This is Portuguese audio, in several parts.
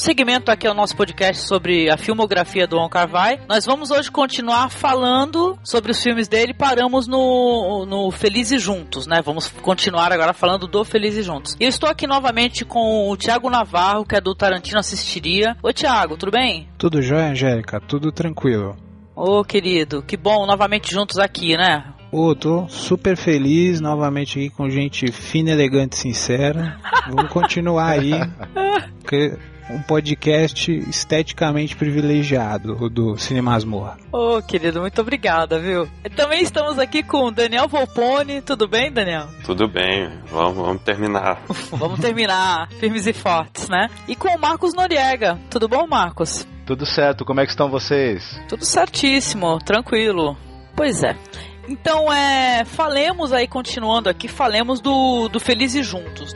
segmento aqui ao nosso podcast sobre a filmografia do Wong Kar Wai. Nós vamos hoje continuar falando sobre os filmes dele. Paramos no, no Felizes Juntos, né? Vamos continuar agora falando do Felizes Juntos. E eu estou aqui novamente com o Thiago Navarro, que é do Tarantino Assistiria. Oi, Thiago, tudo bem? Tudo jóia, Angélica? Tudo tranquilo. Ô, querido, que bom novamente juntos aqui, né? Ô, tô super feliz novamente aqui com gente fina, elegante, sincera. Vamos continuar aí. Porque um podcast esteticamente privilegiado do Cinema Masmorra. Ô, oh, querido, muito obrigada, viu? Também estamos aqui com o Daniel Volpone. Tudo bem, Daniel? Tudo bem, vamos, vamos terminar. vamos terminar, firmes e fortes, né? E com o Marcos Noriega. Tudo bom, Marcos? Tudo certo, como é que estão vocês? Tudo certíssimo, tranquilo. Pois é. Então, é, falemos aí, continuando aqui, falemos do, do Felizes Juntos.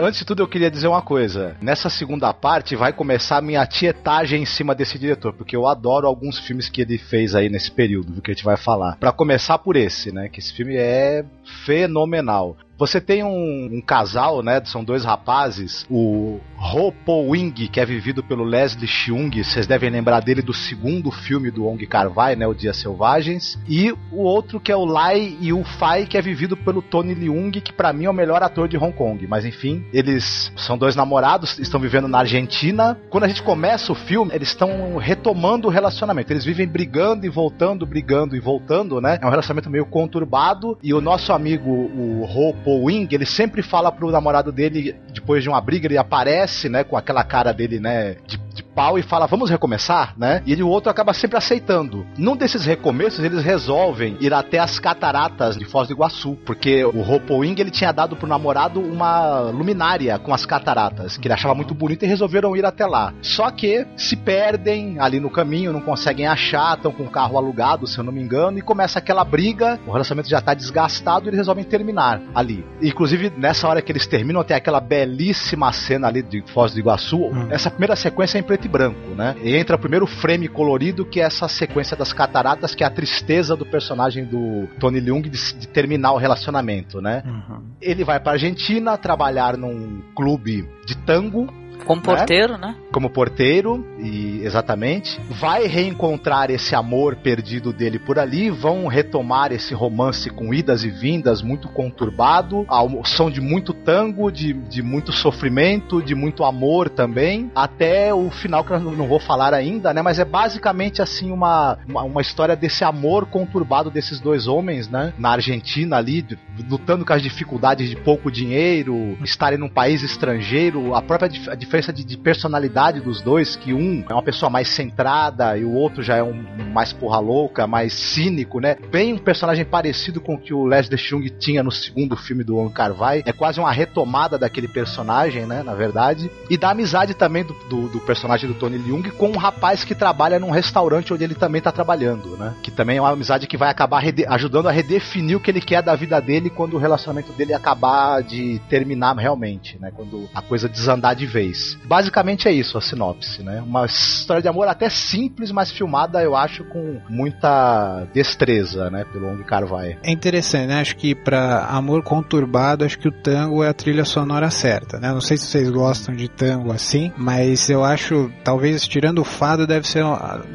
Antes de tudo, eu queria dizer uma coisa. Nessa segunda parte vai começar a minha tietagem em cima desse diretor, porque eu adoro alguns filmes que ele fez aí nesse período, do que a gente vai falar. Para começar por esse, né? Que esse filme é fenomenal. Você tem um, um, casal, né? São dois rapazes. O Ho Po Wing, que é vivido pelo Leslie Cheung. Vocês devem lembrar dele do segundo filme do Ong Kar-wai, né? O Dias Selvagens. E o outro que é o Lai Yu Fai, que é vivido pelo Tony Leung, que para mim é o melhor ator de Hong Kong. Mas enfim, eles são dois namorados, estão vivendo na Argentina. Quando a gente começa o filme, eles estão retomando o relacionamento. Eles vivem brigando e voltando, brigando e voltando, né? É um relacionamento meio conturbado. E o nosso amigo, o Ho Po Wing, ele sempre fala pro namorado dele, depois de uma briga, ele aparece, né, com aquela cara dele, né, de pau e fala, vamos recomeçar, né? E o outro acaba sempre aceitando. Num desses recomeços, eles resolvem ir até as cataratas de Foz do Iguaçu, porque o Hopo Wing, ele tinha dado pro namorado uma luminária com as cataratas, que ele achava muito bonita e resolveram ir até lá. Só que se perdem ali no caminho, não conseguem achar, estão com o carro alugado, se eu não me engano, e começa aquela briga, o relacionamento já tá desgastado e eles resolvem terminar ali. Inclusive, nessa hora que eles terminam, tem aquela belíssima cena ali de Foz do Iguaçu. Hum. Essa primeira sequência é em preto e branco, né? E entra o primeiro frame colorido, que é essa sequência das cataratas, que é a tristeza do personagem do Tony Leung de, de terminar o relacionamento, né? Uhum. Ele vai pra Argentina trabalhar num clube de tango como né? porteiro, né? né? Como porteiro, e exatamente. Vai reencontrar esse amor perdido dele por ali, vão retomar esse romance com idas e vindas, muito conturbado, ao som de muito tango, de, de muito sofrimento, de muito amor também, até o final que eu não vou falar ainda, né? Mas é basicamente assim uma, uma, uma história desse amor conturbado desses dois homens, né? Na Argentina ali, lutando com as dificuldades de pouco dinheiro, estarem num país estrangeiro, a própria a diferença de, de, personalidade dos dois, que um é uma pessoa mais centrada e o outro já é um mais porra louca, mais cínico, né? Bem um personagem parecido com o que o Leslie Chung tinha no segundo filme do Wong Kar Wai. É quase uma retomada daquele personagem, né? Na verdade. E da amizade também do, do, do personagem do Tony Leung com um rapaz que trabalha num restaurante onde ele também tá trabalhando, né? Que também é uma amizade que vai acabar ajudando a redefinir o que ele quer da vida dele quando o relacionamento dele acabar de terminar realmente, né? Quando a coisa desandar de vez. Basicamente é isso a sinopse, né? Uma história de amor até simples, mas filmada, eu acho, com muita destreza, né? Pelo Ong Carvai. É interessante, né? Acho que para amor conturbado, acho que o tango é a trilha sonora certa, né? Não sei se vocês gostam de tango assim, mas eu acho, talvez tirando o fado, deve ser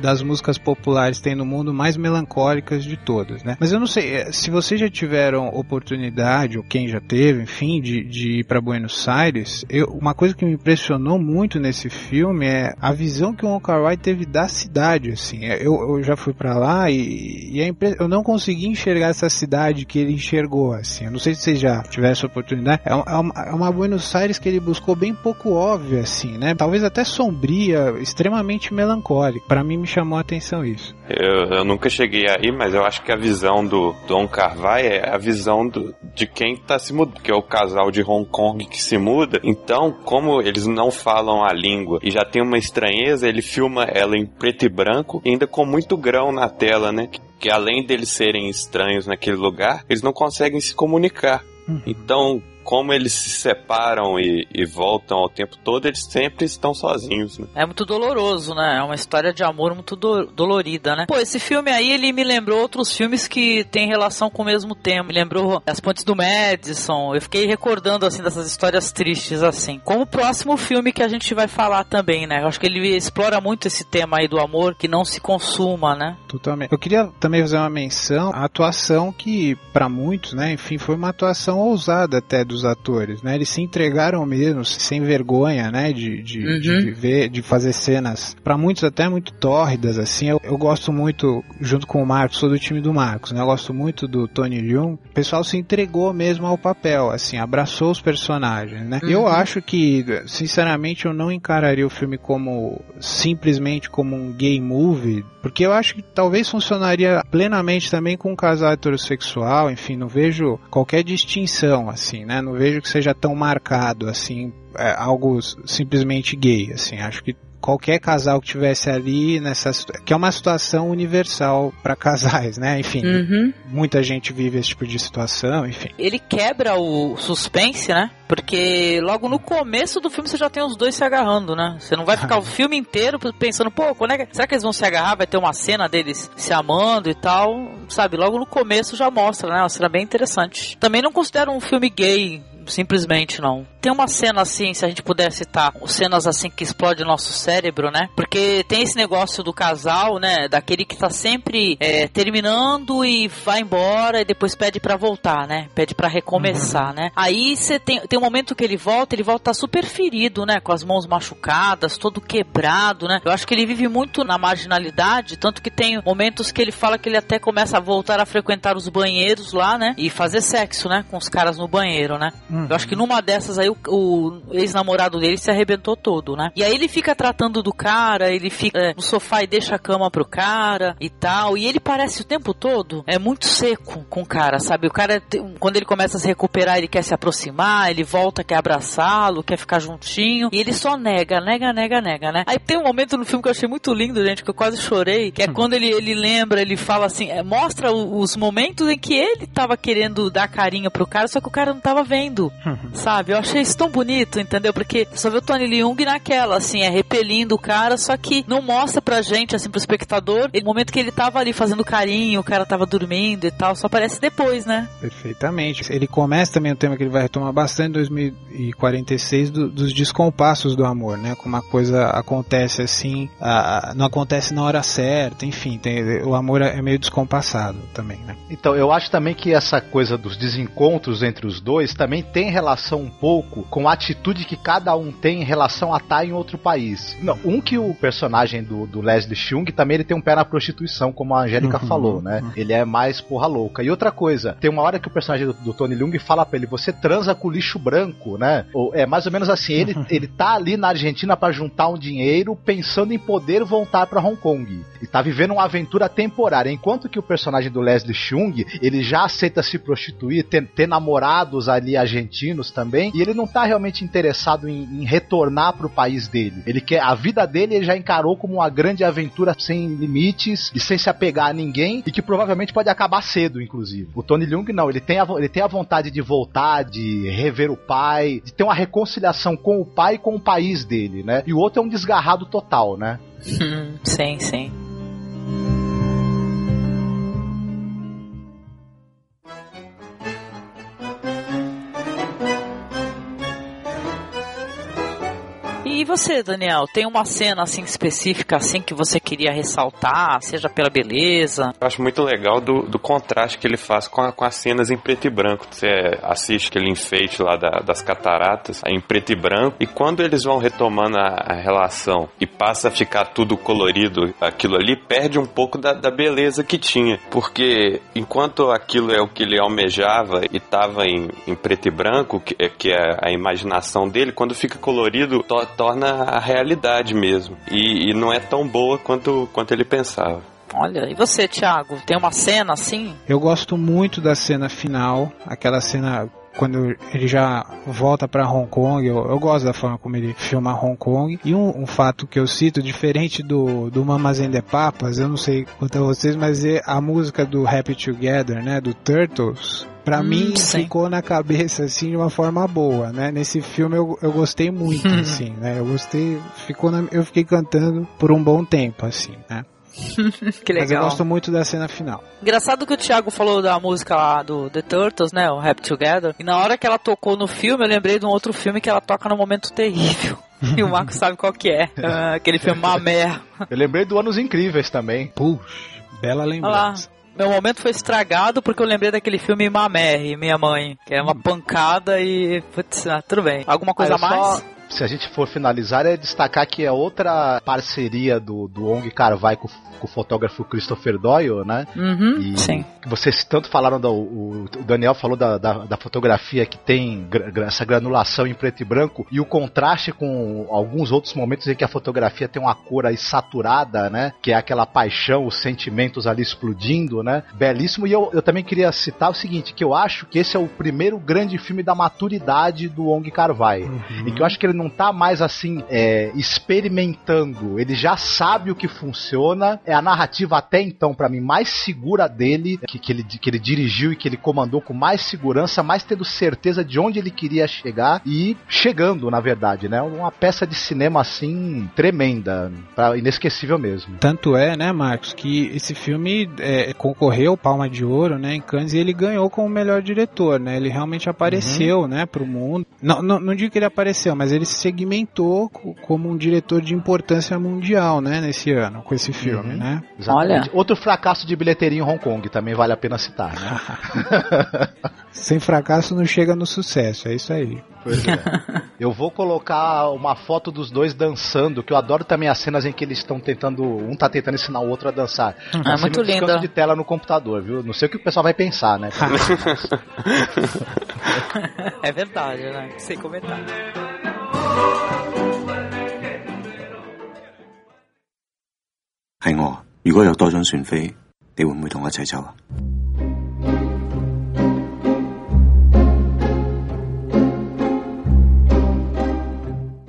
das músicas populares que tem no mundo mais melancólicas de todas, né? Mas eu não sei, eh, se vocês já tiveram oportunidade, ou quem já teve, enfim, de, de ir para Buenos Aires, eu, uma coisa que me impressionou impressionou muito nesse filme é a visão que o Wong teve da cidade, assim. É, eu, eu já fui para lá e, e impre... eu não consegui enxergar essa cidade que ele enxergou, assim. Eu não sei se vocês já tiveram essa oportunidade. É uma, é uma Buenos Aires que ele buscou bem pouco óbvia, assim, né? Talvez até sombria, extremamente melancólica. Para mim me chamou a atenção isso. Eu, eu nunca cheguei aí, mas eu acho que a visão do Don Carvai é a visão do, de quem tá se mudando, que é o casal de Hong Kong que se muda. Então, como eles não falam a língua e já tem uma estranheza, ele filma ela em preto e branco, ainda com muito grão na tela, né? Que, que além deles serem estranhos naquele lugar, eles não conseguem se comunicar. Uhum. Então, como eles se separam e, e voltam ao tempo todo, eles sempre estão sozinhos, né? É muito doloroso, né? É uma história de amor muito do dolorida, né? Pô, esse filme aí, ele me lembrou outros filmes que tem relação com o mesmo tema. Me lembrou As Pontes do Madison. Eu fiquei recordando, assim, dessas histórias tristes, assim. Como o próximo filme que a gente vai falar também, né? Eu acho que ele explora muito esse tema aí do amor que não se consuma, né? Totalmente. Eu queria também fazer uma menção à atuação que, para muitos, né, enfim, foi uma atuação ousada até dos atores, né? Eles se entregaram mesmo, sem vergonha, né, de, de, uhum. de viver, de fazer cenas, para muitos até muito tórridas, assim. Eu, eu, gosto muito, junto com o Marcos, sou do time do Marcos, né? Eu gosto muito do Tony Leung. O pessoal se entregou mesmo ao papel, assim, abraçou os personagens, né? Uhum. Eu acho que, sinceramente, eu não encararia o filme como simplesmente como um gay movie, porque eu acho que talvez funcionaria plenamente também com um casal heterossexual, enfim, não vejo qualquer distinção, assim, né? Não vejo que seja tão marcado, assim, é, algo simplesmente gay, assim, acho que qualquer casal que tivesse ali nessa que é uma situação universal para casais, né? Enfim, uhum. muita gente vive esse tipo de situação, enfim. Ele quebra o suspense, né? Porque logo no começo do filme você já tem os dois se agarrando, né? Você não vai ficar o filme inteiro pensando, pô, quando é que, será que eles vão se agarrar? Vai ter uma cena deles se amando e tal, sabe? Logo no começo já mostra, né? Uma cena bem interessante. Também não considero um filme gay simplesmente não. Tem uma cena assim, se a gente puder citar, cenas assim que explode o nosso cérebro, né? Porque tem esse negócio do casal, né? Daquele que tá sempre é, terminando e vai embora e depois pede para voltar, né? Pede para recomeçar, uhum. né? Aí você tem, tem um momento que ele volta, ele volta super ferido, né? Com as mãos machucadas, todo quebrado, né? Eu acho que ele vive muito na marginalidade, tanto que tem momentos que ele fala que ele até começa a voltar a frequentar os banheiros lá, né? E fazer sexo, né? Com os caras no banheiro, né? Uhum. Eu acho que numa dessas aí o, o ex-namorado dele se arrebentou todo, né? E aí ele fica tratando do cara, ele fica é, no sofá e deixa a cama pro cara e tal. E ele parece o tempo todo é muito seco com o cara, sabe? O cara, quando ele começa a se recuperar, ele quer se aproximar, ele volta, quer abraçá-lo, quer ficar juntinho. E ele só nega, nega, nega, nega, né? Aí tem um momento no filme que eu achei muito lindo, gente, que eu quase chorei, que é hum. quando ele, ele lembra, ele fala assim, é, mostra os momentos em que ele tava querendo dar carinho pro cara, só que o cara não tava vendo lindo, sabe? Eu achei isso tão bonito, entendeu? Porque só vê o Tony Leung naquela, assim, é repelindo o cara, só que não mostra pra gente, assim, pro espectador, o momento que ele tava ali fazendo carinho, o cara tava dormindo e tal, só aparece depois, né? Perfeitamente. Ele começa também o tema que ele vai retomar bastante em 2046 do, dos descompassos do amor, né? Como uma coisa acontece assim, a, a, não acontece na hora certa, enfim, tem, o amor é meio descompassado também, né? Então, eu acho também que essa coisa dos desencontros entre os dois também tem relação um pouco com a atitude que cada um tem em relação a estar em outro país. Não, um que o personagem do, do Leslie Chung também ele tem um pé na prostituição, como a Angélica uhum, falou, né? Uhum. Ele é mais porra louca. E outra coisa, tem uma hora que o personagem do, do Tony Leung fala pra ele: você transa com lixo branco, né? Ou, é mais ou menos assim, ele, uhum. ele tá ali na Argentina para juntar um dinheiro pensando em poder voltar para Hong Kong. E tá vivendo uma aventura temporária. Enquanto que o personagem do Leslie Chung, ele já aceita se prostituir, ter, ter namorados ali argentinos argentinos também, e ele não tá realmente interessado em, em retornar pro país dele. Ele quer a vida dele ele já encarou como uma grande aventura sem limites e sem se apegar a ninguém e que provavelmente pode acabar cedo, inclusive. O Tony Leung não, ele tem a, ele tem a vontade de voltar, de rever o pai, de ter uma reconciliação com o pai e com o país dele, né? E o outro é um desgarrado total, né? sim, sim. E você, Daniel, tem uma cena assim específica assim que você queria ressaltar, seja pela beleza? Eu acho muito legal do, do contraste que ele faz com, a, com as cenas em preto e branco. Você assiste aquele enfeite lá da, das cataratas em preto e branco, e quando eles vão retomando a, a, relação e passa a ficar tudo colorido, aquilo ali perde um pouco da, da beleza que tinha. Porque enquanto aquilo é o que ele almejava e estava em, em preto e branco, que, que é a imaginação dele, quando fica colorido, torna torna a realidade mesmo. E, e não é tão boa quanto, quanto ele pensava. Olha, e você, Thiago? Tem uma cena assim? Eu gosto muito da cena final, aquela cena quando ele já volta para Hong Kong, eu, eu, gosto da forma como ele filma Hong Kong. E um, um fato que eu cito, diferente do, do Mamazem de Papas, eu não sei quanto a vocês, mas é a música do Happy Together, né, do Turtles, Pra hum, mim, sim. ficou na cabeça, assim, de uma forma boa, né? Nesse filme eu, eu gostei muito, assim, né? Eu gostei, ficou na, eu fiquei cantando por um bom tempo, assim, né? que legal. Mas eu gosto muito da cena final. Engraçado que o Thiago falou da música lá do The Turtles, né? O Happy Together. E na hora que ela tocou no filme, eu lembrei de um outro filme que ela toca no momento terrível. E o Marco sabe qual que é. Uh, aquele filme Mamé. Eu lembrei do Anos Incríveis também. Puxa, bela lembrança. Meu momento foi estragado porque eu lembrei daquele filme Mamé, minha mãe, que é uma pancada e. Putz, ah, tudo bem. Alguma coisa a mais? Só se a gente for finalizar, é destacar que é outra parceria do, do Ong Carvai com, com o fotógrafo Christopher Doyle, né? Uhum, e sim. Vocês tanto falaram, do, o, o Daniel falou da, da, da, fotografia que tem essa granulação em preto e branco e o contraste com alguns outros momentos em que a fotografia tem uma cor aí saturada, né? Que é aquela paixão, os sentimentos ali explodindo, né? Belíssimo. E eu, eu também queria citar o seguinte, que eu acho que esse é o primeiro grande filme da maturidade do Ong Carvai. Uhum. E que eu acho que ele não tá mais assim é, experimentando, ele já sabe o que funciona. É a narrativa até então, para mim, mais segura dele, que, que, ele, que ele dirigiu e que ele comandou com mais segurança, mais tendo certeza de onde ele queria chegar e chegando, na verdade, né? Uma peça de cinema assim tremenda, pra, inesquecível mesmo. Tanto é, né, Marcos, que esse filme é, concorreu Palma de Ouro, né, em Cannes e ele ganhou como melhor diretor, né? Ele realmente apareceu, uhum. né, pro mundo. Não, não, não digo que ele apareceu, mas ele segmentou como um diretor de importância mundial, né, nesse ano, com esse filme, uhum. né? Olha. Outro fracasso de bilheteria em Hong Kong, também vale a pena citar, né? Sem fracasso não chega no sucesso, é isso aí. Pois é. Eu vou colocar uma foto dos dois dançando, que eu adoro também as cenas em que eles estão tentando, um tá tentando ensinar o outro a dançar. Ah, muito lindo. de tela no computador, viu? Não sei o que o pessoal vai pensar, né? é verdade, né? Sem comentar. 系我，如果有多张船飞，你会唔会同我一齐走啊？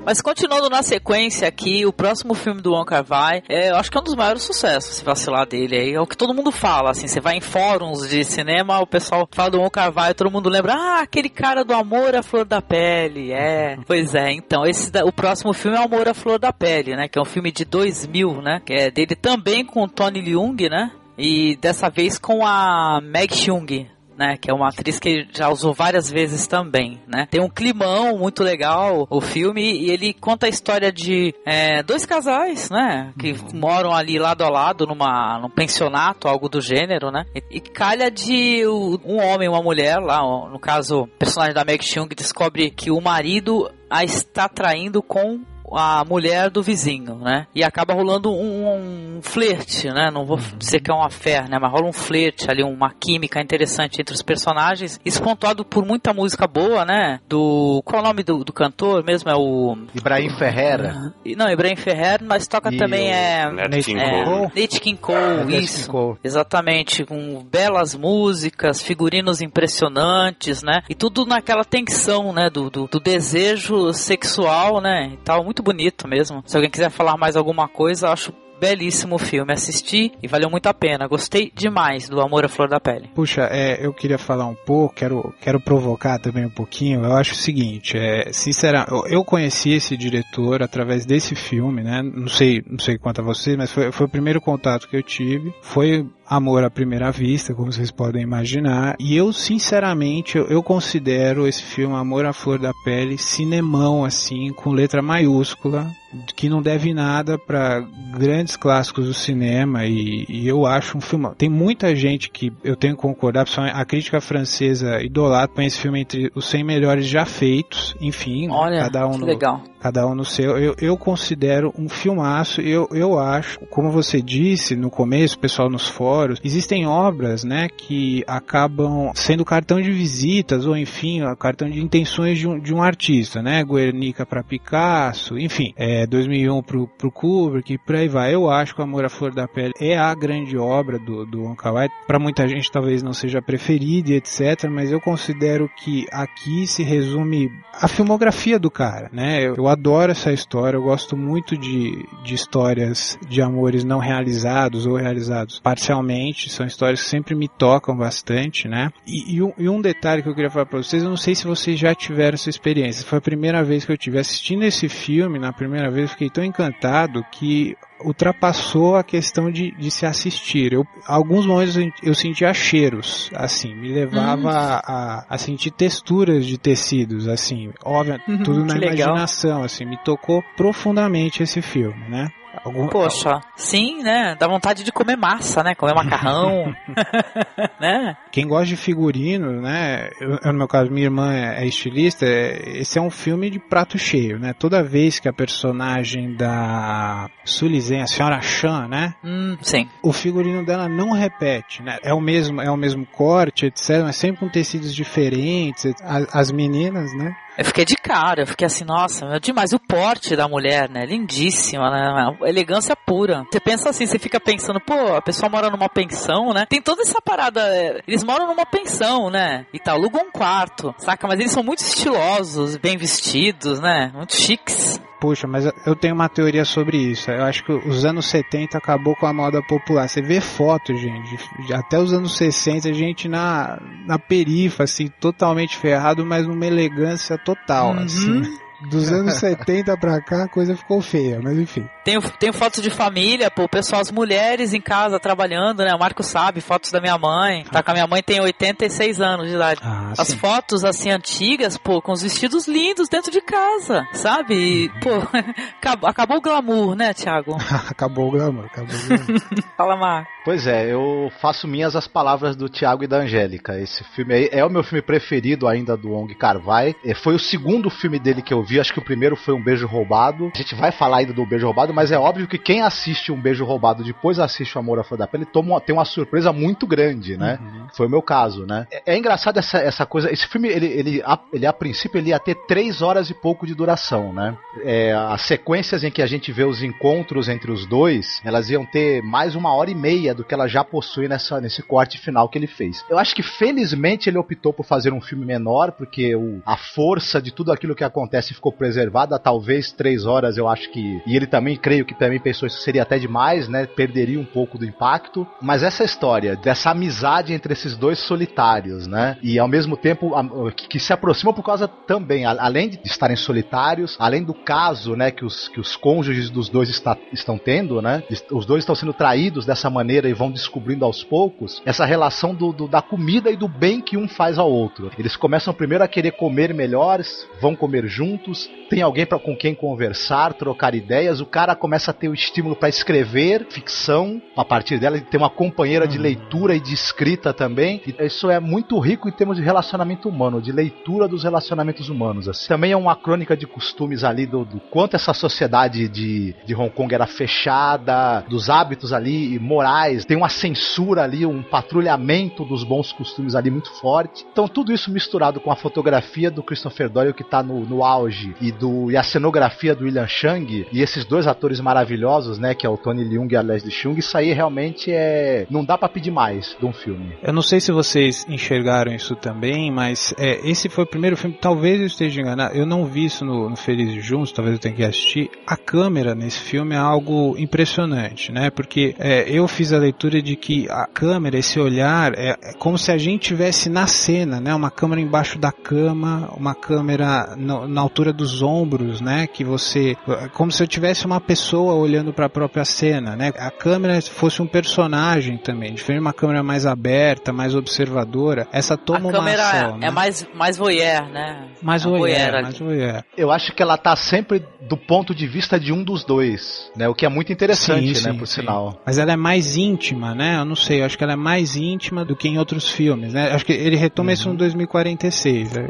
？Mas continuando na sequência aqui, o próximo filme do Wong Kar Wai, é, eu acho que é um dos maiores sucessos, se vacilar dele aí. É o que todo mundo fala, assim, você vai em fóruns de cinema, o pessoal fala do Wong Kar Wai, todo mundo lembra, ah, aquele cara do Amor à Flor da Pele, é. Pois é, então, esse o próximo filme é Amor à Flor da Pele, né, que é um filme de 2000, né, que é dele também com o Tony Leung, né, e dessa vez com a Meg Chung, né? Que é uma atriz que já usou várias vezes também, né? Tem um climão muito legal o filme e ele conta a história de é, dois casais, né? Que uhum. moram ali lado a lado numa, num pensionato, algo do gênero, né? E, e calha de um homem e uma mulher lá, no caso, o personagem da Meg Chung descobre que o marido a está traindo com a mulher do vizinho, né? E acaba rolando um, um flerte, né? Não vou uhum. dizer que é uma fé, né? Mas rola um flerte ali, uma química interessante entre os personagens. Isso pontuado por muita música boa, né? Do. Qual é o nome do, do cantor mesmo? É o. Ibrahim Ferreira. Não, Ibrahim Ferreira, mas toca e também é. Nate King é, Cole. Nate King Cole, isso. Cole. Exatamente, com belas músicas, figurinos impressionantes, né? E tudo naquela tensão, né? Do, do, do desejo sexual, né? E tal, muito bonito mesmo. Se alguém quiser falar mais alguma coisa, acho belíssimo filme. Assisti e valeu muito a pena. Gostei demais do Amor à Flor da Pele. Puxa, é, eu queria falar um pouco, quero, quero provocar também um pouquinho. Eu acho o seguinte, é, sinceramente, eu conheci esse diretor através desse filme, né? Não sei, não sei quanto a vocês, mas foi, foi o primeiro contato que eu tive. Foi amor à primeira vista, como vocês podem imaginar. E eu, sinceramente, eu, eu, considero esse filme Amor à Flor da Pele cinemão, assim, com letra maiúscula, que não deve nada para grandes clássicos do cinema. E, e, eu acho um filme. Tem muita gente que eu tenho que concordar, a crítica francesa idolatra esse filme entre os 100 melhores já feitos. Enfim, Olha, cada um no, legal cada um no seu. Eu, eu considero um filmaço. Eu, eu acho, como você disse no começo, pessoal nos fóruns, existem obras, né, que acabam sendo cartão de visitas ou enfim, cartão de intenções de um, de um artista, né, Guernica para Picasso, enfim, é, é, 2001 pro, pro Kubrick, por aí vai. Eu acho que o Amor à Flor da Pele é a grande obra do, do Wong Kar Wai. Para muita gente talvez não seja preferida etc, mas eu considero que aqui se resume a filmografia do cara, né? Eu, eu adoro essa história, eu gosto muito de, de histórias de amores não realizados ou realizados parcialmente, são histórias que sempre me tocam bastante, né? E, e, um, e um detalhe que eu queria falar para vocês, eu não sei se vocês já tiveram essa experiência, foi a primeira vez que eu tive assistindo esse filme, na primeira vez eu fiquei tão encantado que ultrapassou a questão de, de se assistir. Eu, alguns momentos eu sentia cheiros, assim, me levava hum. a, a, sentir texturas de tecidos, assim, óbvio, uhum, tudo na imaginação, legal. assim, me tocou profundamente esse filme, né? Algum... Poxa, sim, né? Dá vontade de comer massa, né? Comer macarrão, né? Quem gosta de figurino, né? Eu, no meu caso, minha irmã é, é estilista. É, esse é um filme de prato cheio, né? Toda vez que a personagem da Sulizen, a senhora Chan, né? Hum, sim. O figurino dela não repete, né? É o mesmo, é o mesmo corte, etc. Mas sempre com tecidos diferentes. As, as meninas, né? Eu fiquei de cara, eu fiquei assim, nossa, meu, demais. O porte da mulher, né? Lindíssima, né? Elegância pura. Você pensa assim, você fica pensando, pô, a pessoa mora numa pensão, né? Tem toda essa parada. É, eles moram numa pensão, né? E tal, alugam um quarto, saca? Mas eles são muito estilosos, bem vestidos, né? Muito chiques. Puxa, mas eu tenho uma teoria sobre isso. Eu acho que os anos 70 acabou com a moda popular. Você vê fotos, gente, até os anos 60, a gente na, na perifa, assim, totalmente ferrado, mas numa elegância total, uhum. assim. Dos anos 70 pra cá a coisa ficou feia, mas enfim. Tenho, tenho fotos de família, pô, pessoal, as mulheres em casa trabalhando, né? O Marco sabe, fotos da minha mãe. Tá com a minha mãe tem 86 anos de idade. Ah, as sim. fotos assim antigas, pô, com os vestidos lindos dentro de casa, sabe? E, pô, acabou, acabou o glamour, né, Thiago? acabou o glamour, acabou o glamour. Fala, Mar. Pois é, eu faço minhas as palavras do Thiago e da Angélica. Esse filme aí é o meu filme preferido ainda do Ong Carvai. Foi o segundo filme dele que eu vi, acho que o primeiro foi Um Beijo Roubado. A gente vai falar ainda do Beijo Roubado, mas é óbvio que quem assiste Um Beijo Roubado depois assiste O Amor à Flor da Pele toma tem uma surpresa muito grande, né? Uhum. Foi o meu caso, né? É, é, engraçado essa, essa coisa. Esse filme, ele, ele, a, ele a princípio, ele ia ter três horas e pouco de duração, né? É, as sequências em que a gente vê os encontros entre os dois, elas iam ter mais uma hora e meia do que ela já possui nessa, nesse corte final que ele fez. Eu acho que felizmente ele optou por fazer um filme menor, porque o, a força de tudo aquilo que acontece ficou preservada. Talvez três horas, eu acho que. E ele também, creio que também pensou isso seria até demais, né? Perderia um pouco do impacto. Mas essa história dessa amizade entre esses dois solitários, né? E ao mesmo tempo a, que, que, se aproximam por causa também, a, além de estarem solitários, além do caso, né? Que os, que os cônjuges dos dois está, estão tendo, né? Os dois estão sendo traídos dessa maneira e vão descobrindo aos poucos essa relação do, do, da comida e do bem que um faz ao outro. Eles começam primeiro a querer comer melhores, vão comer juntos, tem alguém para com quem conversar, trocar ideias, o cara começa a ter o estímulo para escrever ficção a partir dela, ele tem uma companheira de uhum. leitura e de escrita também. E isso é muito rico em termos de relacionamento humano, de leitura dos relacionamentos humanos. Assim. Também é uma crônica de costumes ali do, do quanto essa sociedade de, de Hong Kong era fechada, dos hábitos ali morais, tem uma censura ali, um patrulhamento dos bons costumes ali muito forte. Então tudo isso misturado com a fotografia do Christopher Doyle que está no, no auge e, do, e a cenografia do William Chang e esses dois atores maravilhosos, né, que é o Tony Leung e a Leslie Chung, isso aí realmente é não dá para pedir mais de um filme. Eu não sei se vocês enxergaram isso também, mas é, esse foi o primeiro filme, talvez eu esteja enganado, eu não vi isso no, no Felizes Juntos, talvez eu tenha que assistir. A câmera nesse filme é algo impressionante, né? Porque é, eu fiz a leitura de que a câmera, esse olhar, é, é como se a gente tivesse na cena, né? Uma câmera embaixo da cama, uma câmera na altura dos ombros, né? Que você, como se eu tivesse uma pessoa olhando para a própria cena, né? A câmera fosse um personagem também, diferente de uma câmera mais aberta, mais observadora. Essa toma a uma câmera ação, é né? mais mais voyeur, né? Mais é voyeur, voyeur mais voyeur. Eu acho que ela tá sempre do ponto de vista de um dos dois, né? O que é muito interessante, sim, né? Sim, por sim. sinal. Mas ela é mais íntima, né? Eu não sei, eu acho que ela é mais íntima do que em outros filmes, né? Acho que ele retoma uhum. isso no 2046. Né?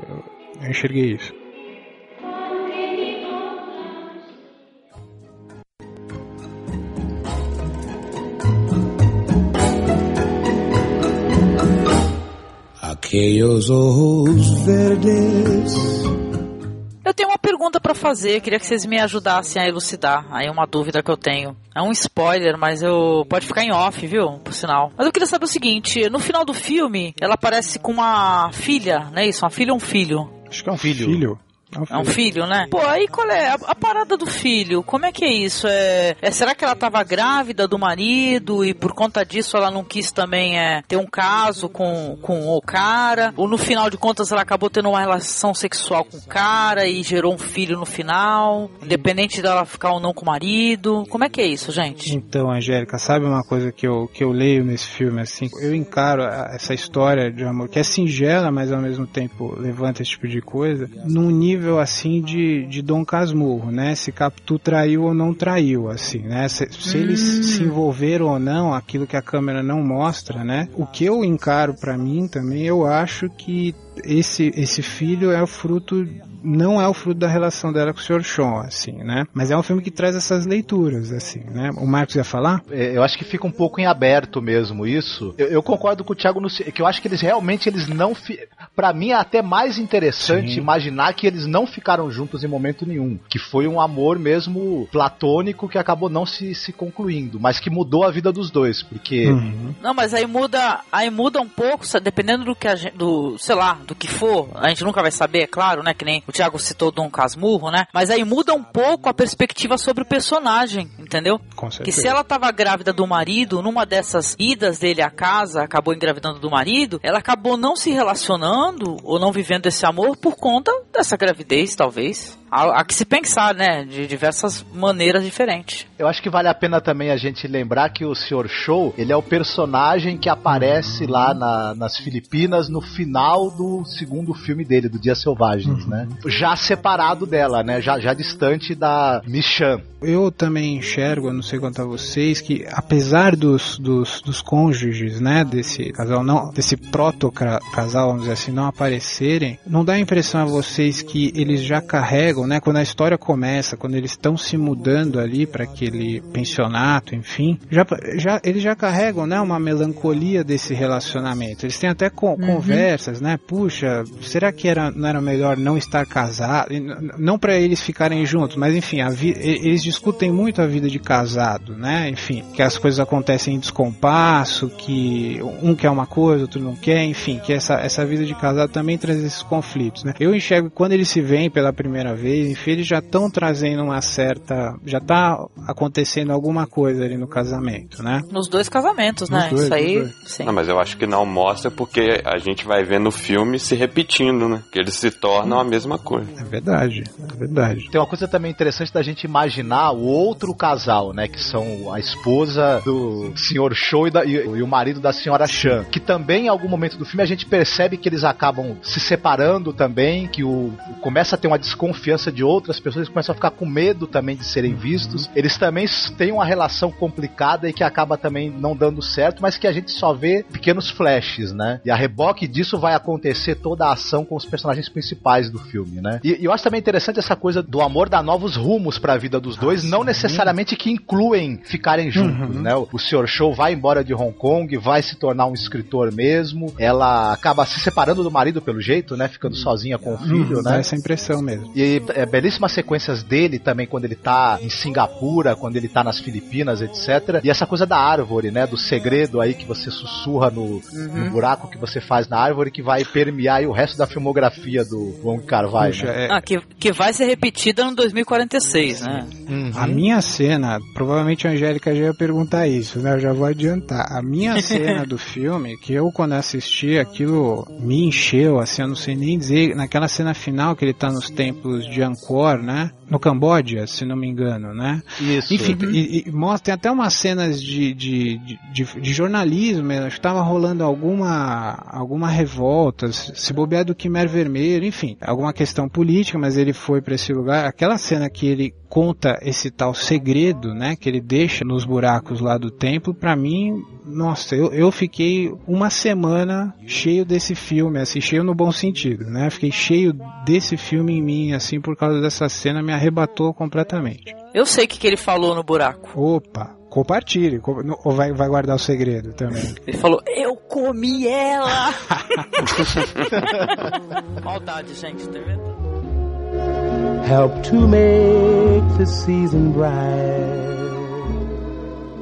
Eu enxerguei isso. Aquellos ojos verdes pergunta para fazer, queria que vocês me ajudassem a elucidar. Aí uma dúvida que eu tenho. É um spoiler, mas eu pode ficar em off, viu? Por sinal. Mas eu queria saber o seguinte, no final do filme, ela aparece com uma filha, não é isso? Uma filha ou um filho? Acho que é um filho. filho. É um filho, né? Pô, aí qual é a, a, parada do filho? Como é que é isso? É, é, será que ela tava grávida do marido e por conta disso ela não quis também é, ter um caso com, com o cara? Ou no final de contas ela acabou tendo uma relação sexual com o cara e gerou um filho no final, independente dela ficar ou não com o marido? Como é que é isso, gente? Então, Angélica, sabe uma coisa que eu, que eu leio nesse filme assim? Eu encaro essa história de amor que é singela, mas ao mesmo tempo levanta esse tipo de coisa num nível nível assim de, de Dom Casmurro, né? Se Capitu traiu ou não traiu, assim, né? Se, se hum. eles se envolveram ou não, aquilo que a câmera não mostra, né? O que eu encaro para mim também, eu acho que esse, esse filho é o fruto não é o fruto da relação dela com o Sr. Shaw, assim, né? Mas é um filme que traz essas leituras, assim, né? O Marcos ia falar? É, eu acho que fica um pouco em aberto mesmo isso. Eu, eu concordo com o Thiago no que eu acho que eles realmente eles não fi... para mim é até mais interessante Sim. imaginar que eles não ficaram juntos em momento nenhum, que foi um amor mesmo platônico que acabou não se, se concluindo, mas que mudou a vida dos dois, porque uhum. Não, mas aí muda, aí muda um pouco, dependendo do que a gente, do, sei lá, do que for, a gente nunca vai saber, é claro, né? Que nem o Thiago citou Dom Casmurro, né? Mas aí muda um pouco a perspectiva sobre o personagem, entendeu? Com certeza. Que se ela tava grávida do marido, numa dessas idas dele à casa, acabou engravidando do marido, ela acabou não se relacionando ou não vivendo esse amor por conta dessa gravidez, talvez há, que se pensar, né? De diversas maneiras diferentes. Eu acho que vale a pena também a gente lembrar que o Sr. Show, ele é o personagem que aparece lá na, nas Filipinas no final do segundo filme dele, do Dias Selvagens, uhum. né? Já separado dela, né? Já, já distante da Michan. Eu também enxergo, eu não sei quanto a vocês, que apesar dos, dos, dos cônjuges, né, desse casal, não, desse proto-casal, vamos dizer assim, não aparecerem, não dá a impressão a vocês que eles já carregam né? Quando a história começa, quando eles estão se mudando ali para aquele pensionato, enfim, já, já eles já carregam, né? Uma melancolia desse relacionamento. Eles têm até uhum. conversas, né? Puxa, será que era, não era melhor não estar casado? Não para eles ficarem juntos, mas enfim, eles discutem muito a vida de casado, né? Enfim, que as coisas acontecem em descompasso, que um quer uma coisa, outro não quer, enfim, que essa, essa vida de casado também traz esses conflitos, né? Eu enxergo que quando eles se veem pela primeira vez vez, enfim, eles já estão trazendo uma certa. Já está acontecendo alguma coisa ali no casamento, né? Nos dois casamentos, né? Dois, Isso aí. Sim. Não, mas eu acho que não mostra porque a gente vai ver no filme se repetindo, né? Que eles se tornam a mesma coisa. É verdade, é verdade. Tem uma coisa também interessante da gente imaginar o outro casal, né? Que são a esposa do senhor Show e, da, e, e o marido da senhora Chan. Que também, em algum momento do filme, a gente percebe que eles acabam se separando também, que o começa a ter uma desconfiança de outras pessoas, eles começam a ficar com medo também de serem vistos. Eles também têm uma relação complicada e que acaba também não dando certo, mas que a gente só vê pequenos flashes, né? E a reboque disso vai acontecer toda a ação com os personagens principais do filme, né? E, e eu acho também interessante essa coisa do amor dar novos rumos para a vida dos dois, ah, não necessariamente que incluem ficarem juntos, uhum. né? O, o Sr. Show vai embora de Hong Kong, vai se tornar um escritor mesmo, ela acaba se separando do marido pelo jeito, né? Ficando sozinha com o filho, uhum, né? Essa impressão mesmo. E é, belíssimas sequências dele também quando ele tá em Singapura, quando ele tá nas Filipinas, etc. E essa coisa da árvore, né? Do segredo aí que você sussurra no, uhum. no buraco que você faz na árvore que vai permear o resto da filmografia do Wong Wai. Puxa, né? é... ah, que, que vai ser repetida no 2046, né? Uhum. A minha cena, provavelmente a Angélica já ia perguntar isso, né? Eu já vou adiantar. A minha cena do filme, que eu quando assisti aquilo me encheu, assim, eu não sei nem dizer, naquela cena final que ele tá nos templos de Angkor, né? No Camboja, se não me engano, né? Isso. Enfim, uhum. e, e mostra tem até umas cenas de, de, de, de jornalismo, acho que estava rolando alguma, alguma revolta, se bobear do Khmer Vermelho, enfim, alguma questão política, mas ele foi para esse lugar. Aquela cena que ele conta esse tal segredo, né, que ele deixa nos buracos lá do templo, para mim, nossa, eu, eu fiquei uma semana cheio desse filme, assim, cheio no bom sentido, né? Fiquei cheio desse filme em mim, assim, por causa dessa cena, me arrebatou completamente. Eu sei o que, que ele falou no buraco. Opa, compartilhe, ou vai, vai guardar o segredo também? Ele falou, eu comi ela! Maldade, gente, tá vendo? help to make the season bright.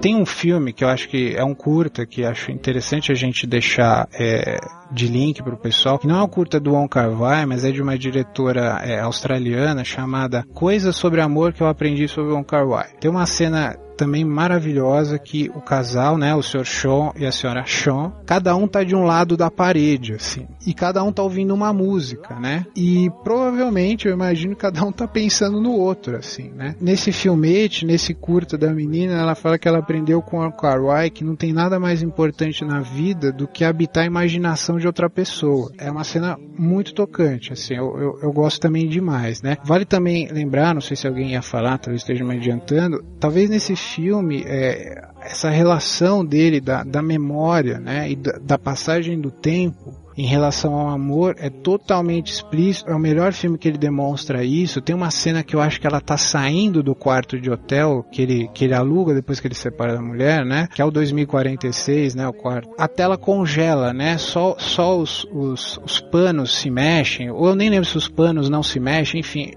Tem um filme que eu acho que é um curta que acho interessante a gente deixar é, de link para o pessoal, que não é um curta do Wong Kar Wai, mas é de uma diretora é, australiana chamada Coisas sobre Amor que eu aprendi sobre Wong Kar Wai. Tem uma cena também maravilhosa que o casal, né, o Sr. Sean e a senhora Sean, cada um tá de um lado da parede, assim, e cada um tá ouvindo uma música, né? E provavelmente eu imagino que cada um tá pensando no outro, assim, né? Nesse filmete, nesse curto da menina, ela fala que ela aprendeu com o Karwai que não tem nada mais importante na vida do que habitar a imaginação de outra pessoa. É uma cena muito tocante, assim, eu, eu, eu gosto também demais, né? Vale também lembrar, não sei se alguém ia falar, talvez esteja me adiantando, talvez nesse filme, é, essa relação dele da, da memória né, e da, da passagem do tempo em relação ao amor é totalmente explícito. É o melhor filme que ele demonstra isso. Tem uma cena que eu acho que ela tá saindo do quarto de hotel que ele, que ele aluga depois que ele separa da mulher, né? Que é o 2046, né? O quarto. A tela congela, né? Só, só os, os, os panos se mexem. Ou eu nem lembro se os panos não se mexem. Enfim,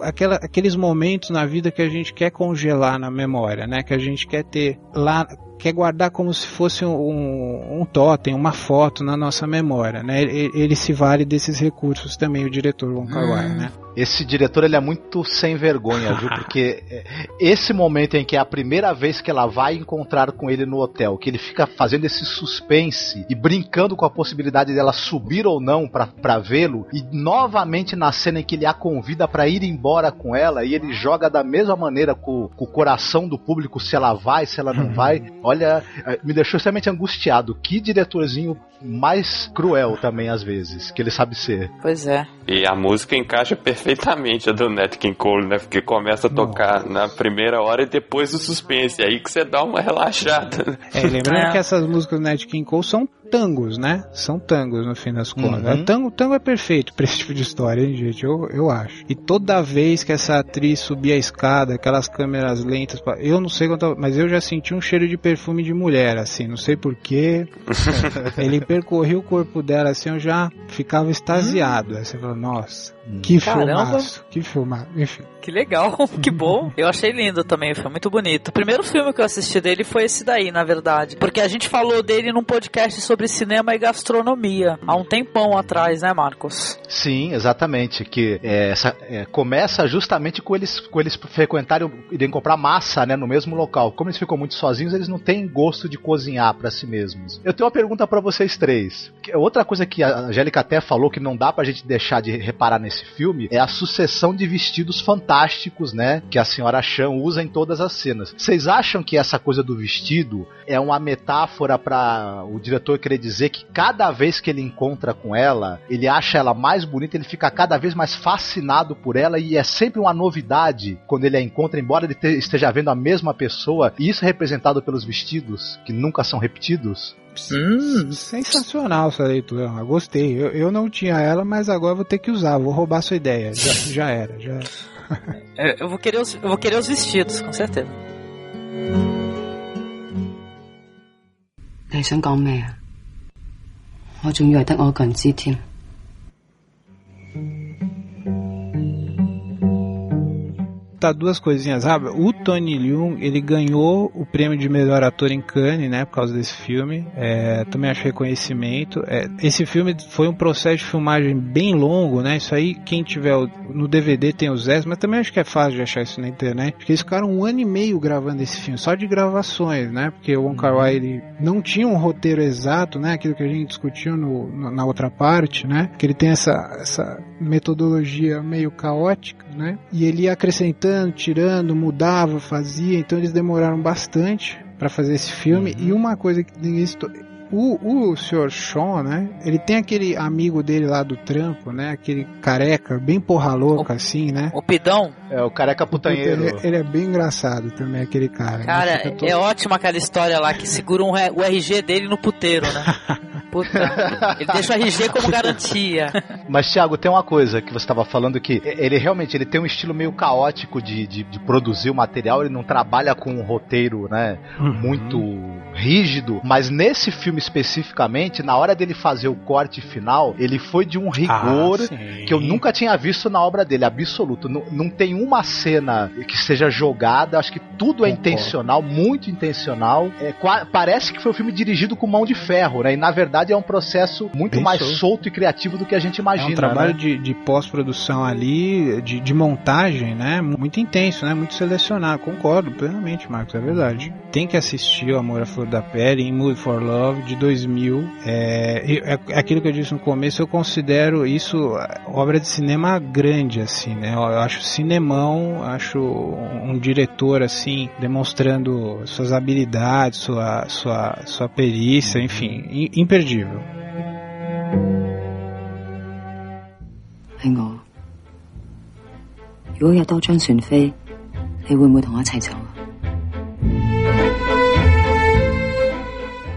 aquela, aqueles momentos na vida que a gente quer congelar na memória, né? Que a gente quer ter lá, quer guardar como se fosse um, um totem, uma foto na nossa memória, né? Ele, ele se vale desses recursos também, o diretor Wong Kar Wai, hum. né? Esse diretor ele é muito sem vergonha, viu? Porque é, esse momento em que é a primeira vez que ela vai encontrar com ele no hotel, que ele fica fazendo esse suspense e brincando com a possibilidade dela subir ou não para vê-lo, e novamente na cena em que ele a convida para ir embora com ela, e ele joga da mesma maneira com, com o coração do público se ela vai, se ela não vai. Olha, é, me deixou extremamente angustiado. Que diretorzinho mais cruel também às vezes, que ele sabe ser. Pois é. E a música encaixa perfeitamente a do Nat King Cole, né? Porque começa a tocar Nossa. na primeira hora e depois o suspense. É aí que você dá uma relaxada. É, lembrando é. que essas músicas do Nat King Cole são tangos, né? São tangos no fim das contas. Uhum. Tango, tango é perfeito pra esse tipo de história, hein, gente? Eu, eu acho. E toda vez que essa atriz subia a escada, aquelas câmeras lentas, eu não sei quanto, mas eu já senti um cheiro de perfume de mulher, assim, não sei porquê. Ele percorria o corpo dela, assim, eu já ficava extasiado. Aí você fala, nossa, hum. que Caramba. filmaço, que filmaço, enfim. Que legal, que bom. Eu achei lindo também, foi muito bonito. O primeiro filme que eu assisti dele foi esse daí, na verdade. Porque a gente falou dele num podcast sobre cinema e gastronomia, há um tempão atrás, né, Marcos? Sim, exatamente. Que é, essa, é, começa justamente com eles, com eles frequentarem, irem comprar massa, né, no mesmo local. Como eles ficam muito sozinhos, eles não têm gosto de cozinhar para si mesmos. Eu tenho uma pergunta para vocês três. Outra coisa que a Angélica até falou que não dá pra gente deixar de reparar nesse filme é a sucessão de vestidos fantásticos fantásticos, né? Que a senhora Chan usa em todas as cenas. Vocês acham que essa coisa do vestido é uma metáfora para o diretor querer dizer que cada vez que ele encontra com ela, ele acha ela mais bonita, ele fica cada vez mais fascinado por ela e é sempre uma novidade quando ele a encontra, embora ele esteja vendo a mesma pessoa, e isso é representado pelos vestidos, que nunca são repetidos? Hum, sensacional essa leitura. Gostei. Eu, eu não tinha ela, mas agora vou ter que usar. Vou roubar sua ideia. Já, já era. Já. É, eu, vou querer os, eu vou querer os vestidos, com certeza. 你想讲咩啊？ 我仲以為得我一個人知添。Citar duas coisinhas rápidas. O Tony Leung, ele ganhou o prêmio de melhor ator em Cannes, né, por causa desse filme. É, também acho reconhecimento. É, esse filme foi um processo de filmagem bem longo, né? Isso aí, quem tiver no DVD tem os extras, mas também acho que é fácil de achar isso na internet. Porque eles ficaram um ano e meio gravando esse filme, só de gravações, né? Porque o Wong Kar Wai, ele não tinha um roteiro exato, né? Aquilo que a gente discutiu no, no, na outra parte, né? Que ele tem essa, essa metodologia meio caótica, né? E ele ia acrescentando, tirando, mudava, fazia, então eles demoraram bastante para fazer esse filme. Uhum. E uma coisa que o, o Sr. Sean, né? Ele tem aquele amigo dele lá do trampo, né? Aquele careca, bem porra louca, o, assim, né? O pidão? É, o careca putanheiro. Ele, ele, é bem engraçado também, aquele cara. Cara, todo... é ótima aquela história lá que segura um, o RG dele no puteiro, né? Puta. Ele deixa o RG como garantia. Mas, Thiago, tem uma coisa que você estava falando que ele realmente ele tem um estilo meio caótico de, de, de produzir o material, ele não trabalha com um roteiro, né, Uhum. muito rígido, mas nesse filme especificamente, na hora dele fazer o corte final, ele foi de um rigor Ah, que eu nunca tinha visto na obra dele, absoluto. Não, não tem uma cena que seja jogada, acho que tudo é Concordo. intencional, muito intencional. É, parece que foi um filme dirigido com mão de ferro, né? E na verdade é um processo muito Bem mais solto. solto e criativo do que a gente É imagina. um trabalho né? de, de pós-produção ali, de, de montagem, né? Muito intenso, né? Muito selecionado. Concordo plenamente, Marcos, é verdade. Tem que assistir o Amor à Flor da Pele em Mood for Love de 2000. É, e é aquilo que eu disse no começo, eu considero isso obra de cinema grande, assim, né? Eu acho cinemão, acho um diretor, assim, demonstrando suas habilidades, sua, sua, sua perícia, enfim, i- imperdível. 系我。如果有多张船飞，你会唔会同我一齐走啊？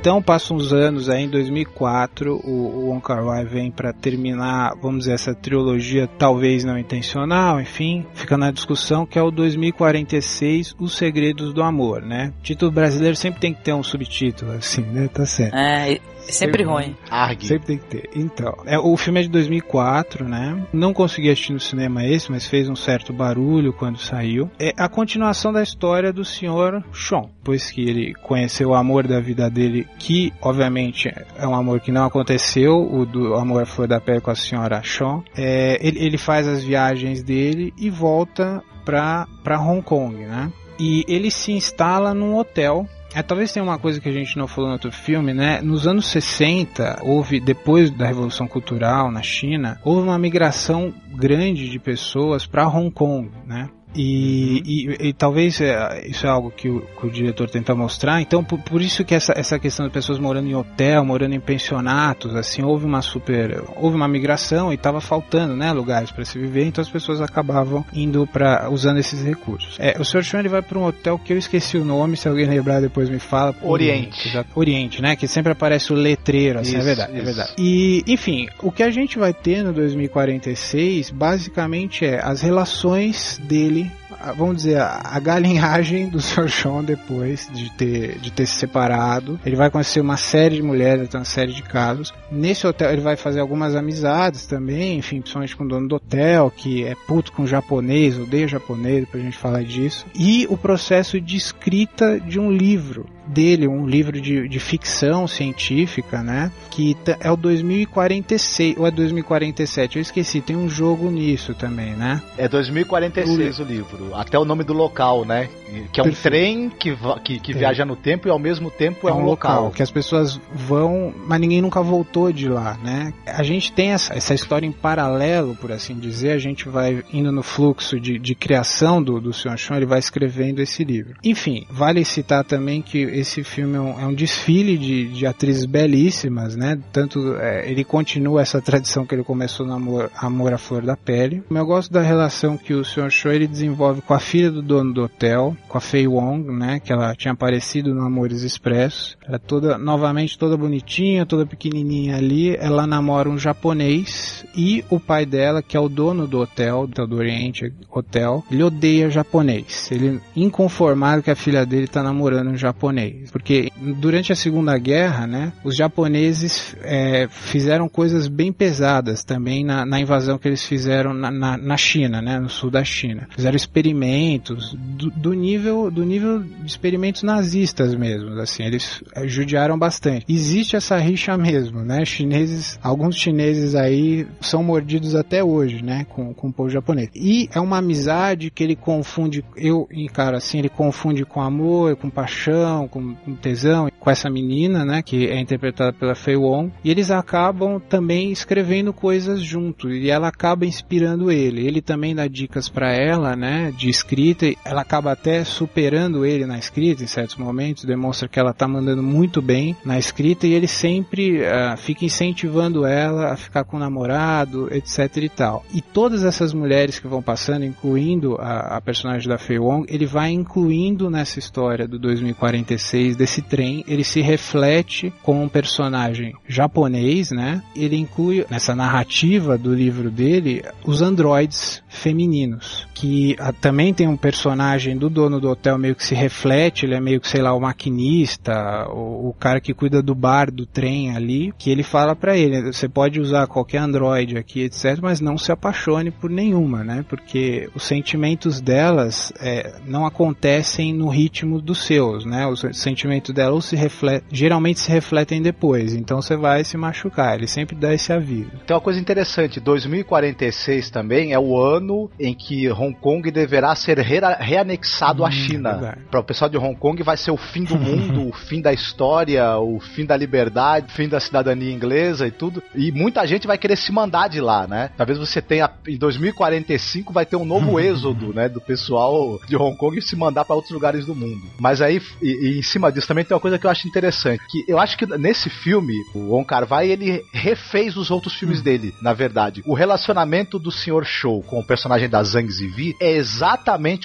Então passam uns anos aí, em 2004, o, o Wong Kar Wai vem para terminar, vamos dizer, essa trilogia talvez não intencional, enfim, fica na discussão que é o 2046, Os Segredos do Amor, né? Título brasileiro sempre tem que ter um subtítulo, assim, né? Tá certo. É, é sempre ruim. Arg. Sempre tem que ter. Então, é, o filme é de 2004, né? Não consegui assistir no cinema esse, mas fez um certo barulho quando saiu. É a continuação da história do senhor Sean, pois que ele conheceu o amor da vida dele, que obviamente é um amor que não aconteceu, o do amor à flor da pele com a senhora Sean. É, ele, ele faz as viagens dele e volta para Hong Kong, né? E ele se instala num hotel é, talvez tenha uma coisa que a gente não falou no outro filme, né? Nos anos 60, houve, depois da Revolução Cultural na China, houve uma migração grande de pessoas para Hong Kong, né? E, e, e talvez é, isso é algo que o, que o diretor tenta mostrar. Então, por, por isso que essa, essa questão de pessoas morando em hotel, morando em pensionatos, assim, houve uma super, houve uma migração e estava faltando, né, lugares para se viver. Então as pessoas acabavam indo para usando esses recursos. É, o Sr. Sean ele vai para um hotel que eu esqueci o nome. Se alguém lembrar depois me fala. Oriente. Exato. Oriente, né? Que sempre aparece o letreiro, assim, é Isso, verdade, é isso. verdade. E, enfim, o que a gente vai ter no 2046, basicamente é as relações dele, a- vamos dizer, a galinhagem do Sr. Sean depois de ter, de ter se separado. Ele vai conhecer uma série de mulheres, tem uma série de casos. Nesse hotel ele vai fazer algumas amizades também, enfim, principalmente com o dono do hotel, que é puto com japonês, odeia japonês, pra gente falar disso. E o processo de escrita de um livro dele, um livro de, de ficção científica, né? Que é o 2046 ou é 2047, eu esqueci, tem um jogo nisso também, né? É 2046 o livro. Até o nome do local, né? Que é um Perfeito. trem que, que, que Tem. viaja no tempo e ao mesmo tempo é, um local. que as pessoas vão, mas ninguém nunca voltou de lá, né? A gente tem essa, essa história em paralelo, por assim dizer, a gente vai indo no fluxo de, de criação do, do Sr. Sean, ele vai escrevendo esse livro. Enfim, vale citar também que esse filme é um, é um desfile de, de atrizes belíssimas, né? Tanto é, ele continua essa tradição que ele começou no Amor, Amor à Flor da Pele. Eu gosto da relação que o Sr. Sean ele desenvolve com a filha do dono do hotel, com a Fei Wong, né? Que ela tinha aparecido no Amores Expressos. Ela toda, novamente, toda bonitinha, toda pequenininha ali. Ela namora um japonês e o pai dela, que é o dono do hotel, do Oriente Hotel, ele odeia japonês. Ele inconformado que a filha dele tá namorando um japonês. Porque durante a Segunda Guerra, né? Os japoneses é, fizeram coisas bem pesadas também na, na invasão que eles fizeram na, na, na China, né? No sul da China. Fizeram experimentos do, do nível do nível de experimentos nazistas mesmo, assim, eles eh, judiaram bastante. Existe essa rixa mesmo, né? Chineses, alguns chineses aí são mordidos até hoje, né? Com, com o povo japonês. E é uma amizade que ele confunde, eu encaro assim, ele confunde com amor, com paixão, com, com tesão, com essa menina, né? Que é interpretada pela Fei Wong. E eles acabam também escrevendo coisas junto. E ela acaba inspirando ele. Ele também dá dicas para ela, né? De escrita, ela acaba até superando ele na escrita em certos momentos, demonstra que ela tá mandando muito bem na escrita e ele sempre uh, fica incentivando ela a ficar com o namorado, etc e tal. E todas essas mulheres que vão passando, incluindo a, a personagem da Fei Wong, ele vai incluindo nessa história do 2046 desse trem, ele se reflete com um personagem japonês, né? Ele inclui nessa narrativa do livro dele os androides femininos, que a, também tem um personagem do dono do hotel meio que se reflete, ele é meio que, sei lá, o maquinista, o, o cara que cuida do bar do trem ali, que ele fala para ele, você pode usar qualquer android aqui, etc, mas não se apaixone por nenhuma, né? Porque os sentimentos delas é, não acontecem no ritmo dos seus, né? Os sentimentos delas se refletem, geralmente se refletem depois, então você vai se machucar, ele sempre dá esse aviso. Tem uma coisa interessante, 2046 também é o ano em que Hong Kong deverá ser re reanexado hum, à China. Para o pessoal de Hong Kong vai ser o fim do mundo, o fim da história, o fim da liberdade, o fim da cidadania inglesa e tudo. E muita gente vai querer se mandar de lá, né? Talvez você tenha em 2045 vai ter um novo êxodo, né, do pessoal de Hong Kong se mandar para outros lugares do mundo. Mas aí e, e, em cima disso também tem uma coisa que eu acho interessante, que eu acho que nesse filme o Wong Kar-wai ele refez os outros filmes hum. dele, na verdade. O relacionamento do Sr. Show com o personagem da Zhang Zivi é exatamente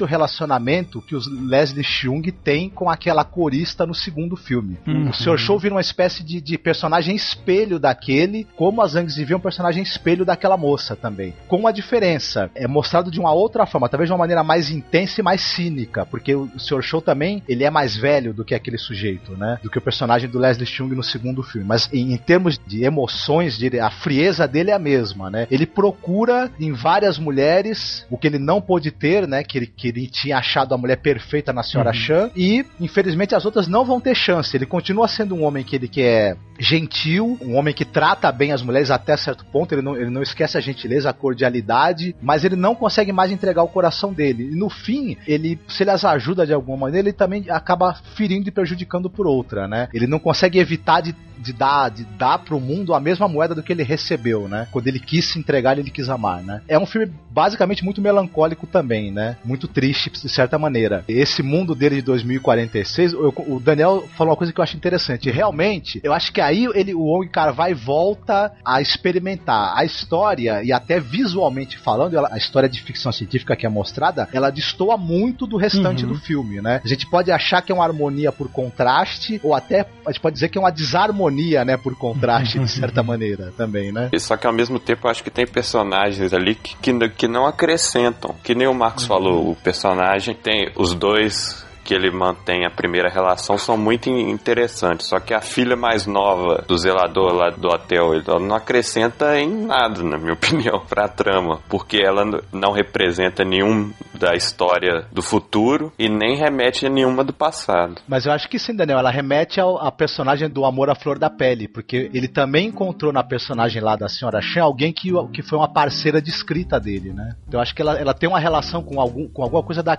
o relacionamento que o Leslie Chung tem com aquela corista no segundo filme. Uhum. O Sr. Show vira uma espécie de, de, personagem espelho daquele, como a Zhang Zivi é um personagem espelho daquela moça também. Com uma diferença, é mostrado de uma outra forma, talvez de uma maneira mais intensa e mais cínica, porque o Sr. Show também, ele é mais velho do que aquele sujeito, né? Do que o personagem do Leslie Chung no segundo filme. Mas em, em termos de emoções, de, a frieza dele é a mesma, né? Ele procura em várias mulheres o que ele não pôde ter, né? Que ele, que ele tinha achado a mulher perfeita na senhora uhum. Chan. E, infelizmente, as outras não vão ter chance. Ele continua sendo um homem que ele quer gentil, um homem que trata bem as mulheres até certo ponto, ele não, ele não esquece a gentileza, a cordialidade, mas ele não consegue mais entregar o coração dele. E no fim, ele, se ele as ajuda de alguma maneira, ele também acaba ferindo e prejudicando por outra, né? Ele não consegue evitar de, de dar de dar pro mundo a mesma moeda do que ele recebeu, né? Quando ele quis se entregar, ele quis amar, né? É um filme basicamente muito melancólico também, né? Muito triste de certa maneira. Esse mundo dele de 2046, eu, o Daniel falou uma coisa que eu acho interessante. Realmente, eu acho que a aí ele, o Wong Kar Wai volta a experimentar a história e até visualmente falando, ela, a história de ficção científica que é mostrada, ela destoa muito do restante uhum. do filme, né? A gente pode achar que é uma harmonia por contraste ou até a gente pode dizer que é uma desarmonia, né, por contraste de certa maneira também, né? Só que ao mesmo tempo eu acho que tem personagens ali que, que, que não acrescentam, que nem o Marcos uhum. falou, o personagem tem os dois que ele mantém a primeira relação são muito interessantes. Só que a filha mais nova do zelador lá do hotel, ela não acrescenta em nada, na minha opinião, pra trama. Porque ela não representa nenhum da história do futuro e nem remete a nenhuma do passado. Mas eu acho que sim, Daniel. Ela remete ao a personagem do Amor à Flor da Pele. Porque ele também encontrou na personagem lá da Senhora Shan alguém que, que foi uma parceira de escrita dele, né? Então eu acho que ela, ela tem uma relação com, algum, com alguma coisa da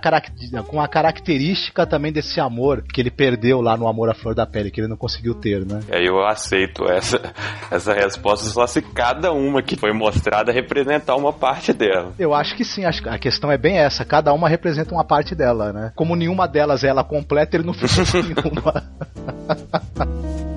com a característica também desse amor que ele perdeu lá no Amor à Flor da Pele, que ele não conseguiu ter, né? É, eu aceito essa, essa resposta só se cada uma que foi mostrada representar uma parte dela. Eu acho que sim, acho que a questão é bem essa, cada uma representa uma parte dela, né? Como nenhuma delas é ela completa, ele não fez nenhuma.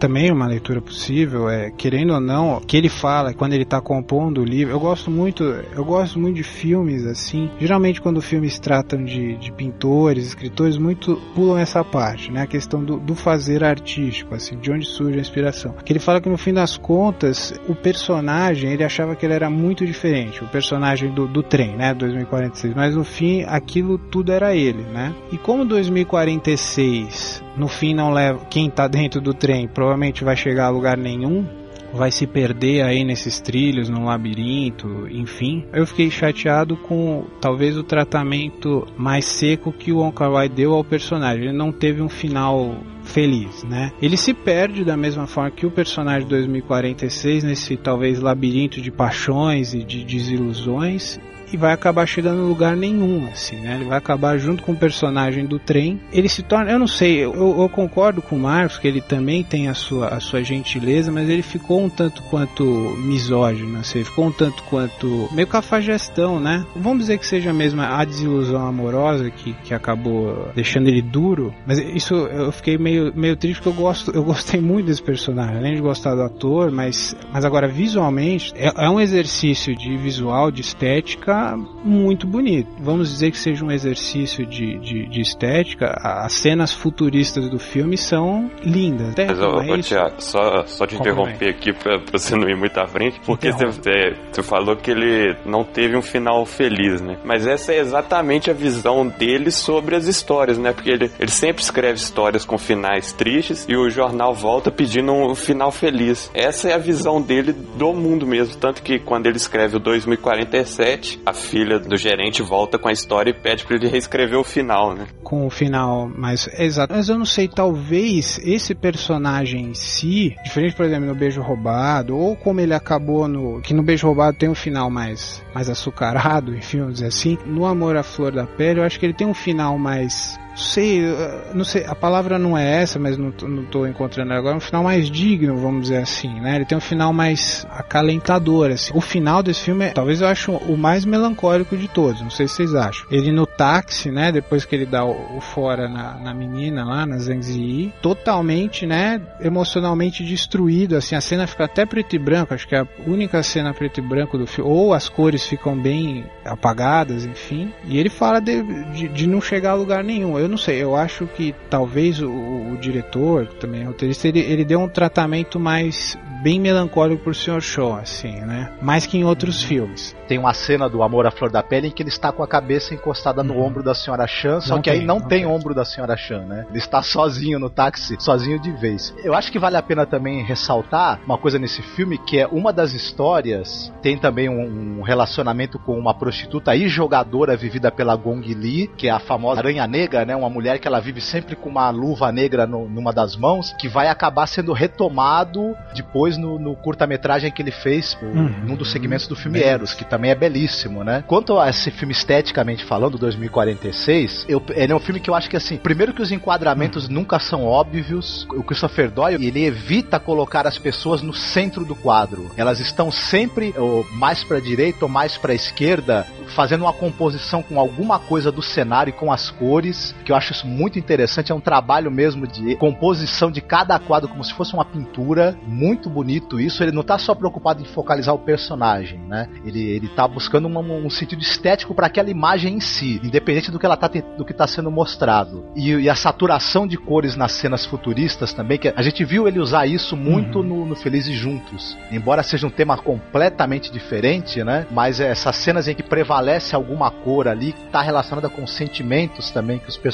também uma leitura possível é, querendo ou não, que ele fala quando ele está compondo o livro. Eu gosto muito, eu gosto muito de filmes assim. Geralmente quando filmes tratam de, de pintores, escritores, muito pulam essa parte, né? A questão do, do fazer artístico, assim, de onde surge a inspiração. Que ele fala que no fim das contas, o personagem, ele achava que ele era muito diferente, o personagem do, do trem, né? 2046. Mas no fim, aquilo tudo era ele, né? E como 2046 no fim não leva quem está dentro do trem provavelmente vai chegar a lugar nenhum vai se perder aí nesses trilhos, no labirinto, enfim. Eu fiquei chateado com talvez o tratamento mais seco que o Wong Kar-wai deu ao personagem. Ele não teve um final feliz, né? Ele se perde da mesma forma que o personagem de 2046 nesse talvez labirinto de paixões e de desilusões e vai acabar chegando em lugar nenhum, assim, né? Ele vai acabar junto com o personagem do trem. Ele se torna, eu não sei, eu, eu concordo com o Marcos que ele também tem a sua, a sua gentileza, mas ele ficou um tanto quanto misógino, assim, ficou um tanto quanto meio cafajestão, né? Vamos dizer que seja mesmo a desilusão amorosa que, que acabou deixando ele duro, mas isso eu fiquei meio, meio triste porque eu gosto, eu gostei muito desse personagem, além de gostar do ator, mas, mas agora visualmente é, é um exercício de visual, de estética muito bonito. Vamos dizer que seja um exercício de, de, de estética, as cenas futuristas do filme são lindas. Até, Mas, é? Tiago, só, só te Como interromper aqui pra, pra você não ir muito à frente, porque você, é, você falou que ele não teve um final feliz, né? Mas essa é exatamente a visão dele sobre as histórias, né? Porque ele, ele sempre escreve histórias com finais tristes e o jornal volta pedindo um final feliz. Essa é a visão dele do mundo mesmo. Tanto que quando ele escreve o 2047, a filha do gerente volta com a história e pede pra ele reescrever o final, né? com o final mais exato. Mas eu não sei, talvez esse personagem em si, diferente, por exemplo, no Beijo Roubado, ou como ele acabou no. que no Beijo Roubado tem um final mais, mais açucarado, enfim, vamos dizer assim. No Amor à Flor da Pele, eu acho que ele tem um final mais. Sei, eh, não sei, a palavra não é essa, mas não, tô encontrando agora. Um final mais digno, vamos dizer assim, né? Ele tem um final mais acalentador, assim. O final desse filme, é, talvez eu acho o mais melancólico de todos, não sei se vocês acham. Ele no táxi, né? Depois que ele dá o, o fora na, na menina lá, na Zhang Ziyi, totalmente, né? Emocionalmente destruído, assim. A cena fica até preto e branco, acho que é a única cena preto e branco do filme. Ou as cores ficam bem apagadas, enfim. E ele fala de, de, de não chegar a lugar nenhum. Eu não sei, eu acho que talvez o, o diretor, também roteirista, ele, ele deu um tratamento mais bem melancólico pro Sr. Shaw, assim, né? Mais que em outros filmes. Tem uma cena do Amor à Flor da Pele em que ele está com a cabeça encostada no Uhum. ombro da senhora Chan, só Não que aí tem, não, não tem, tem. ombro da senhora Chan, né? Ele está sozinho no táxi, sozinho de vez. Eu acho que vale a pena também ressaltar uma coisa nesse filme, que é uma das histórias tem também um, um relacionamento com uma prostituta e jogadora vivida pela Gong Li, que é a famosa aranha negra, né? Uma mulher que ela vive sempre com uma luva negra no- numa das mãos, que vai acabar sendo retomado depois no, no curta-metragem que ele fez o- Uhum. num dos segmentos do filme Beleza. Eros, que também é belíssimo, né? Quanto a esse filme esteticamente falando, 2046, eu, ele é um filme que eu acho que assim, primeiro que os enquadramentos nunca são óbvios, o Christopher Doyle, ele evita colocar as pessoas no centro do quadro. Elas estão sempre ou mais para direita ou mais para esquerda, fazendo uma composição com alguma coisa do cenário e com as cores, que eu acho isso muito interessante, é um trabalho mesmo de composição de cada quadro como se fosse uma pintura, muito bonito isso, ele não tá só preocupado em focalizar o personagem, né? Ele, ele tá buscando uma- um sentido estético para aquela imagem em si, independente do que ela tá do que tá sendo mostrado. E, e a saturação de cores nas cenas futuristas também, que a gente viu ele usar isso muito no, no Felizes Juntos. Embora seja um tema completamente diferente, né? Mas essas cenas em que prevalece alguma cor ali, que tá relacionada com sentimentos também que os personagens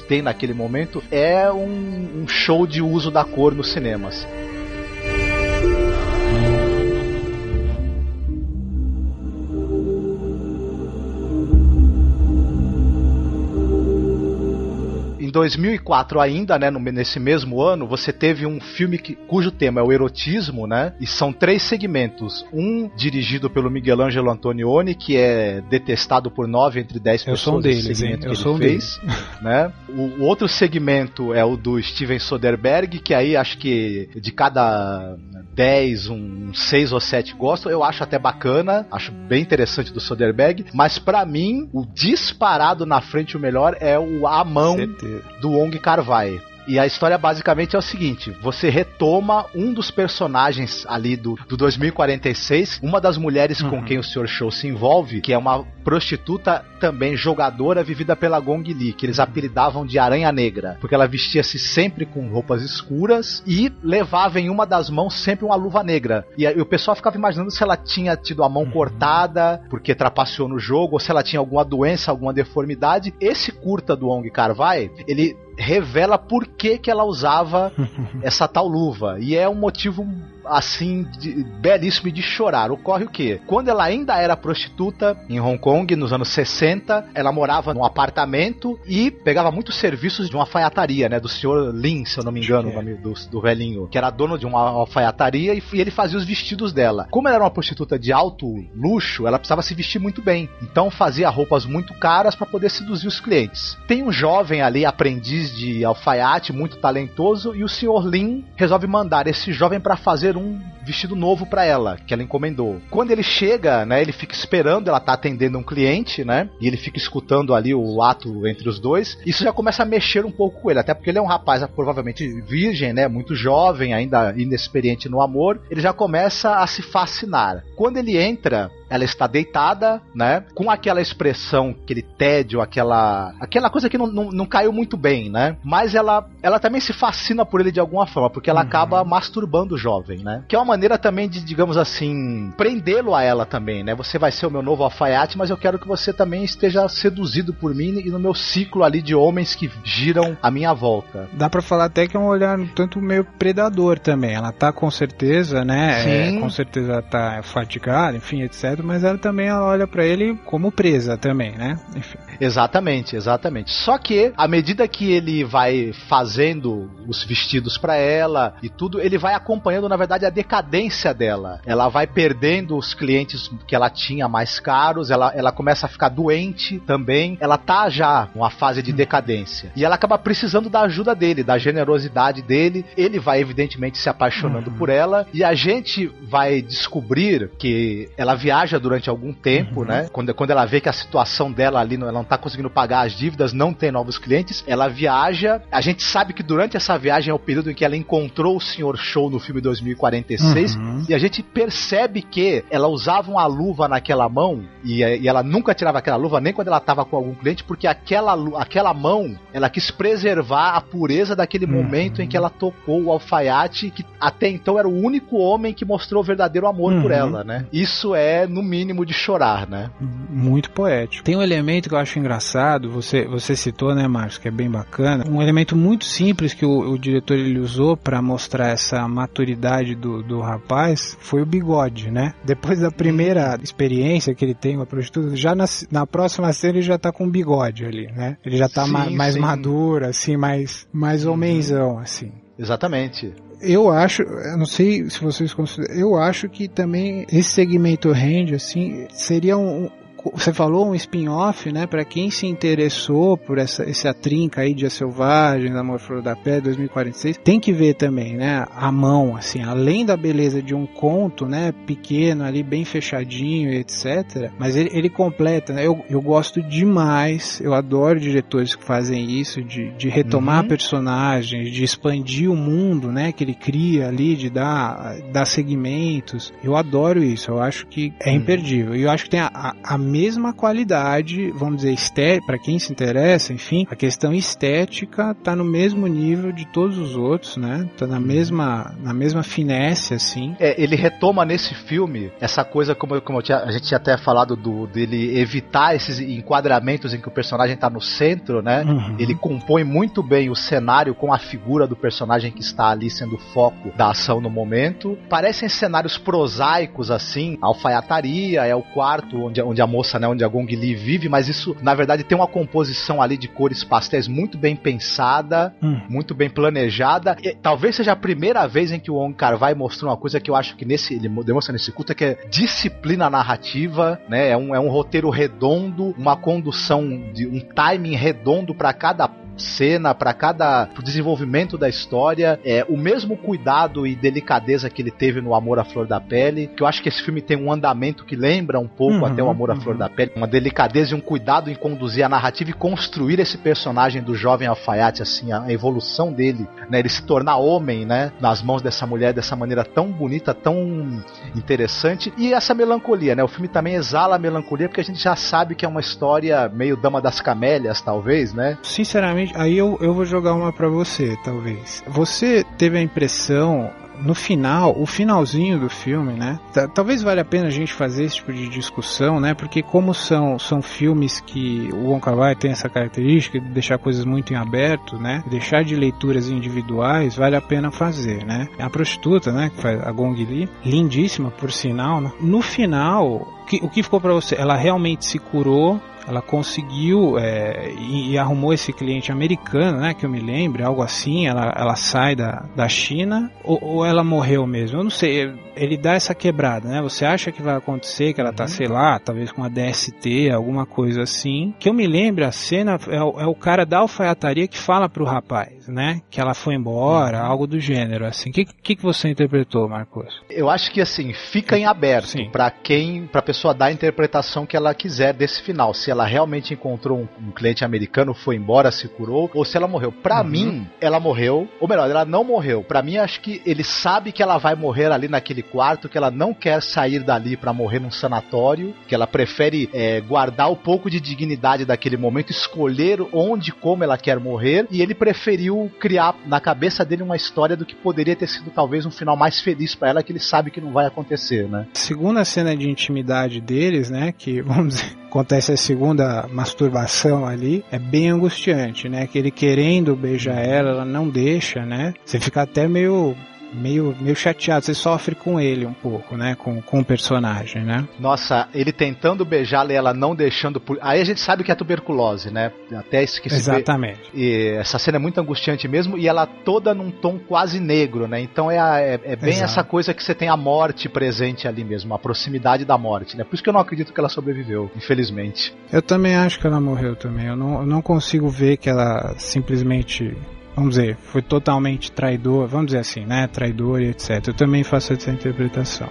têm naquele momento, é um, um show de uso da cor nos cinemas. 2004 ainda, né, nesse mesmo ano, você teve um filme que, cujo tema é o erotismo, né? E são três segmentos. Um dirigido pelo Miguel Ângelo Antonioni, que é detestado por nove entre dez Eu pessoas. sou um deles, hein? Eu sou um ele fez, né? O, o outro segmento é o do Steven Soderbergh, que aí acho que de cada 10, um 6 ou 7 gosto. Eu acho até bacana, acho bem interessante do Soderbergh, mas pra mim, o disparado na frente o melhor é o A Mão Certeza. Do Wong Kar-wai. E a história basicamente é o seguinte: você retoma um dos personagens ali do, do 2046, uma das mulheres com Uhum. quem o Sr. Show se envolve, que é uma prostituta também jogadora vivida pela Gong Li, que eles apelidavam de Aranha Negra, porque ela vestia-se sempre com roupas escuras e levava em uma das mãos sempre uma luva negra. E aí o pessoal ficava imaginando se ela tinha tido a mão cortada porque trapaceou no jogo, ou se ela tinha alguma doença, alguma deformidade. Esse curta do Wong Kar-wai, ele revela por que, que ela usava essa tal luva. E é um motivo assim, de, belíssimo e de chorar. Ocorre o quê? Quando ela ainda era prostituta em Hong Kong, nos anos 60, ela morava num apartamento e pegava muitos serviços de uma alfaiataria, né? Do senhor Lin, se eu não me engano, o nome do, do velhinho, que era dono de uma alfaiataria e, e ele fazia os vestidos dela. Como ela era uma prostituta de alto luxo, ela precisava se vestir muito bem. Então fazia roupas muito caras para poder seduzir os clientes. Tem um jovem ali, aprendiz de alfaiate, muito talentoso, e o senhor Lin resolve mandar esse jovem para fazer um vestido novo para ela, que ela encomendou. Quando ele chega, né, ele fica esperando, ela tá atendendo um cliente, né, e ele fica escutando ali o ato entre os dois. Isso já começa a mexer um pouco com ele, até porque ele é um rapaz provavelmente virgem, né, muito jovem, ainda inexperiente no amor. Ele já começa a se fascinar. Quando ele entra, ela está deitada, né? Com aquela expressão, aquele tédio, aquela aquela coisa que não, não, não, caiu muito bem, né? Mas ela, ela também se fascina por ele de alguma forma, porque ela uhum. acaba masturbando o jovem, né? Que é uma maneira também de, digamos assim, prendê-lo a ela também, né? Você vai ser o meu novo alfaiate, mas eu quero que você também esteja seduzido por mim e no meu ciclo ali de homens que giram à minha volta. Dá para falar até que é um olhar tanto meio predador também. Ela tá com certeza, né? Sim. É, com certeza tá fatigada, enfim, etc mas ela também ela olha para ele como presa também, né? Enfim. Exatamente, exatamente. Só que à medida que ele vai fazendo os vestidos para ela e tudo, ele vai acompanhando na verdade a decadência dela. Ela vai perdendo os clientes que ela tinha mais caros, ela, ela começa a ficar doente também. Ela tá já numa fase de decadência. E ela acaba precisando da ajuda dele, da generosidade dele. Ele vai evidentemente se apaixonando uhum. por ela e a gente vai descobrir que ela viaja durante algum tempo, uhum. né? Quando, quando ela vê que a situação dela ali, ela não tá conseguindo pagar as dívidas, não tem novos clientes, ela viaja. A gente sabe que durante essa viagem é o período em que ela encontrou o Sr. Show no filme 2046 uhum. e a gente percebe que ela usava uma luva naquela mão e, e ela nunca tirava aquela luva nem quando ela tava com algum cliente, porque aquela, aquela mão ela quis preservar a pureza daquele uhum. momento em que ela tocou o alfaiate, que até então era o único homem que mostrou verdadeiro amor por uhum. ela, né? Isso é, no mínimo, de chorar, né? Muito poético. Tem um elemento que eu acho engraçado, você, você citou, né, Marcos, que é bem bacana. Um elemento muito simples que o, o diretor ele usou para mostrar essa maturidade do, do rapaz foi o bigode, né? Depois da primeira experiência que ele tem com a prostituta, já na, na próxima cena ele já tá com bigode ali, né? Ele já tá sim, ma, mais sim. maduro, assim, mais, mais uhum. homenzão, assim. Exatamente eu acho, eu não sei se vocês consideram, eu acho que também esse segmento rende assim, seria um, você falou um spin-off, né? Para quem se interessou por essa, essa trinca aí de A Selvagem, Amor Flor da Pé, 2046, tem que ver também, né? A mão, assim, além da beleza de um conto, né? Pequeno ali, bem fechadinho, etc. Mas ele, ele completa, né? Eu, eu gosto demais, eu adoro diretores que fazem isso, de, de retomar uhum. personagens, de expandir o mundo, né? Que ele cria ali, de dar, dar segmentos. Eu adoro isso, eu acho que é uhum. imperdível. E eu acho que tem a, a, a mesma qualidade, vamos dizer, para quem se interessa, enfim, a questão estética tá no mesmo nível de todos os outros, né? Tá na mesma, na mesma finesse, assim. É, ele retoma nesse filme essa coisa, como, como tinha, a gente tinha até falado do, dele evitar esses enquadramentos em que o personagem tá no centro, né? Uhum. Ele compõe muito bem o cenário com a figura do personagem que está ali sendo o foco da ação no momento. Parecem cenários prosaicos, assim, a alfaiataria, é o quarto onde, onde a moça né, onde a Gong Li vive, mas isso, na verdade, tem uma composição ali de cores pastéis muito bem pensada, hum. muito bem planejada. E, talvez seja a primeira vez em que o Wong Kar Wai mostrou uma coisa que eu acho que nesse ele demonstra nesse culto, que é disciplina narrativa, né? É um, é um roteiro redondo, uma condução de um timing redondo para cada cena, para cada pro desenvolvimento da história, é o mesmo cuidado e delicadeza que ele teve no Amor à Flor da Pele, que eu acho que esse filme tem um andamento que lembra um pouco uhum, até o Amor à uhum. Flor da Pele, uma delicadeza e um cuidado em conduzir a narrativa e construir esse personagem do jovem alfaiate, assim, a evolução dele, né, ele se tornar homem, né, nas mãos dessa mulher dessa maneira tão bonita, tão interessante, e essa melancolia, né, o filme também exala a melancolia porque a gente já sabe que é uma história meio Dama das Camélias, talvez, né? Sinceramente, aí eu, eu vou jogar uma para você, talvez. Você teve a impressão no final, o finalzinho do filme, né? Talvez valha a pena a gente fazer esse tipo de discussão, né? Porque como são, são filmes que o Wong Kar Wai tem essa característica de deixar coisas muito em aberto, né? Deixar de leituras individuais, vale a pena fazer, né? A prostituta, né? Que faz a Gong Li, lindíssima por sinal, né? No final, o que ficou para você? Ela realmente se curou ela conseguiu é, e, e, arrumou esse cliente americano, né, que eu me lembro, algo assim, ela, ela sai da, da China, ou, ou ela morreu mesmo, eu não sei, ele dá essa quebrada, né, você acha que vai acontecer, que ela tá, uhum. sei lá, talvez com a DST, alguma coisa assim, que eu me lembro, a cena é, o, é o cara da alfaiataria que fala pro rapaz, né, que ela foi embora, uhum. algo do gênero, assim, o que, que, que você interpretou, Marcos? Eu acho que, assim, fica em aberto para quem, pra pessoa dar a interpretação que ela quiser desse final, se ela realmente encontrou um, um, cliente americano, foi embora, se curou, ou se ela morreu. Pra uhum. mim, ela morreu, ou melhor, ela não morreu. Pra mim, acho que ele sabe que ela vai morrer ali naquele quarto, que ela não quer sair dali para morrer num sanatório, que ela prefere é, guardar o pouco de dignidade daquele momento, escolher onde e como ela quer morrer, e ele preferiu criar na cabeça dele uma história do que poderia ter sido talvez um final mais feliz para ela, que ele sabe que não vai acontecer, né? Segunda cena de intimidade deles, né, que vamos dizer, acontece a segunda masturbação ali, é bem angustiante, né? Que ele querendo beijar ela, ela não deixa, né? Você fica até meio meio, meio chateado, você sofre com ele um pouco, né? Com, com o personagem, né? Nossa, ele tentando beijá-la e ela não deixando. Por... Aí a gente sabe que é tuberculose, né? Até esqueci. Exatamente. Be... E essa cena é muito angustiante mesmo e ela toda num tom quase negro, né? Então é, a, é, é, bem Exato. essa coisa que você tem a morte presente ali mesmo, a proximidade da morte, né? Por isso que eu não acredito que ela sobreviveu, infelizmente. Eu também acho que ela morreu também. Eu não, eu não consigo ver que ela simplesmente vamos dizer, foi totalmente traidor, vamos dizer assim, né, traidor e etc. Eu também faço essa interpretação.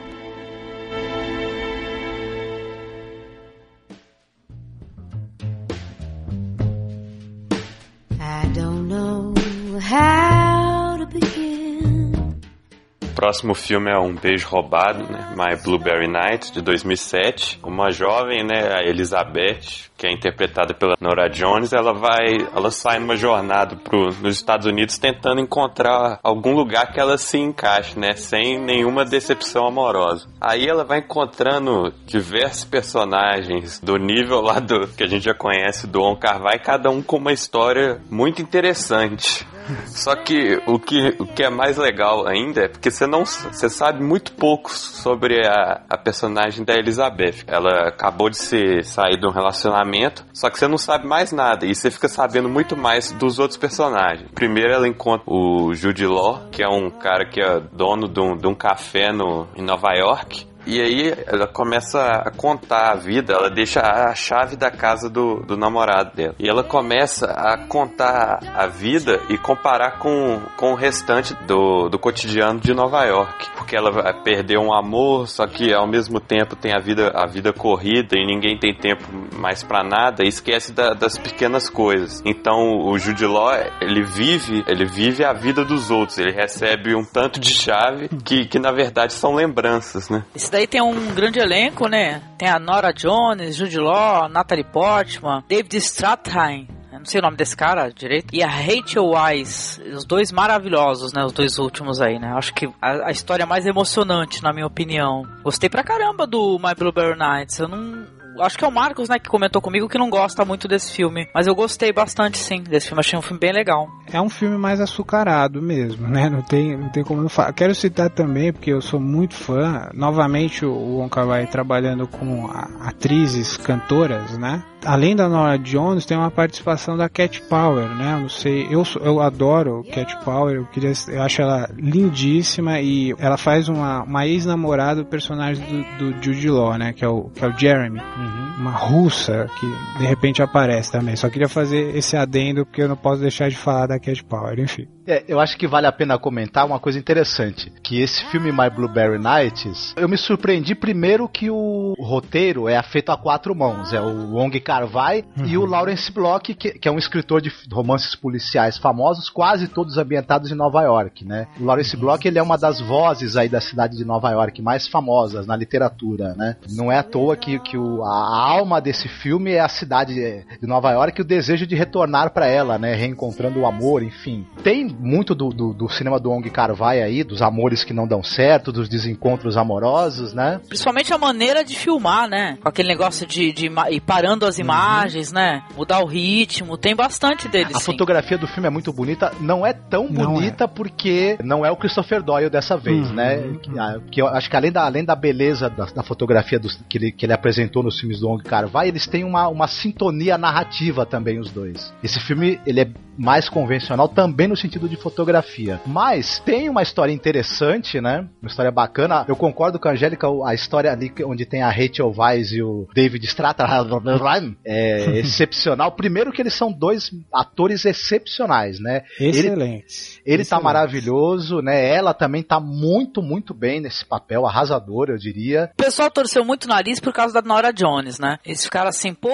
próximo filme é Um Beijo Roubado, né? My Blueberry Night, de 2007. Uma jovem, né, a Elizabeth, que é interpretada pela Nora Jones, ela vai, ela sai numa jornada pro, nos Estados Unidos tentando encontrar algum lugar que ela se encaixe, né, sem nenhuma decepção amorosa. Aí ela vai encontrando diversos personagens do nível lá do que a gente já conhece do On Carvai, cada um com uma história muito interessante. Só que o que, o que é mais legal ainda é porque você não você sabe muito pouco sobre a, a personagem da Elizabeth. Ela acabou de se sair de um relacionamento, só que você não sabe mais nada e você fica sabendo muito mais dos outros personagens. Primeiro ela encontra o Jude Law, que é um cara que é dono de um, de um café no, em Nova York. E aí ela começa a contar a vida, ela deixa a chave da casa do, do namorado dela. E ela começa a contar a vida e comparar com, com o restante do, do cotidiano de Nova York. Porque ela perdeu um amor, só que ao mesmo tempo tem a vida, a vida corrida e ninguém tem tempo mais para nada e esquece da, das pequenas coisas. Então o Jude Law, ele vive, ele vive a vida dos outros, ele recebe um tanto de chave que, que na verdade são lembranças, né? Daí tem um grande elenco, né? Tem a Nora Jones, Jude Law, Natalie Portman, David Strathairn, não sei o nome desse cara direito. E a Rachel Wise. Os dois maravilhosos, né? Os dois últimos aí, né? Acho que a, a, história mais emocionante, na minha opinião. Gostei pra caramba do My Blueberry Nights. Eu não acho que é o Marcos, né, que comentou comigo que não gosta muito desse filme. Mas eu gostei bastante, sim, desse filme. Achei um filme bem legal. É um filme mais açucarado mesmo, né? Não tem, não tem como não falar. Quero citar também, porque eu sou muito fã, novamente o Wong Kar Wai trabalhando com atrizes, cantoras, né? Além da Nora Jones, tem uma participação da Cat Power, né? Eu não sei, eu, eu adoro Cat Power, eu, queria, eu acho ela lindíssima e ela faz uma, uma ex-namorada do personagem do, do Jude Law, né? Que é o, que é o Jeremy. Uhum. Uma russa que de repente aparece também. Só queria fazer esse adendo porque eu não posso deixar de falar da Cat Power, enfim. É, eu acho que vale a pena comentar uma coisa interessante, que esse filme My Blueberry Nights, eu me surpreendi primeiro que o roteiro é feito a quatro mãos, é o Wong Kar-wai uhum. e o Lawrence Block, que, que, é um escritor de romances policiais famosos, quase todos ambientados em Nova York, né? O Lawrence uhum. Block, ele é uma das vozes aí da cidade de Nova York mais famosas na literatura, né? Não é à toa que, que o, a alma desse filme é a cidade de Nova York e o desejo de retornar para ela, né? Reencontrando o amor, enfim. Tem muito do, do, do cinema do Ong Kar-wai aí, dos amores que não dão certo, dos desencontros amorosos, né? Principalmente a maneira de filmar, né? Com aquele negócio de, de ir parando as imagens, uhum. né? Mudar o ritmo, tem bastante deles. A sim. fotografia do filme é muito bonita, não é tão não bonita é. porque não é o Christopher Doyle dessa vez, uhum. né? Que, ah, que, eu acho que além da, além da beleza da, da fotografia dos, que, ele, que ele apresentou nos filmes do Ong Kar-wai, eles têm uma, uma sintonia narrativa também, os dois. Esse filme, ele é mais convencional também no sentido de fotografia. Mas tem uma história interessante, né? Uma história bacana. Eu concordo com a Angélica, a história ali onde tem a Rachel Weisz e o David Strathairn é excepcional. Primeiro que eles são dois atores excepcionais, né? Excelentes. Ele, ele tá maravilhoso, né? Ela também tá muito, muito bem nesse papel, arrasador, eu diria. O pessoal torceu muito o nariz por causa da Nora Jones, né? Eles ficaram assim, pô,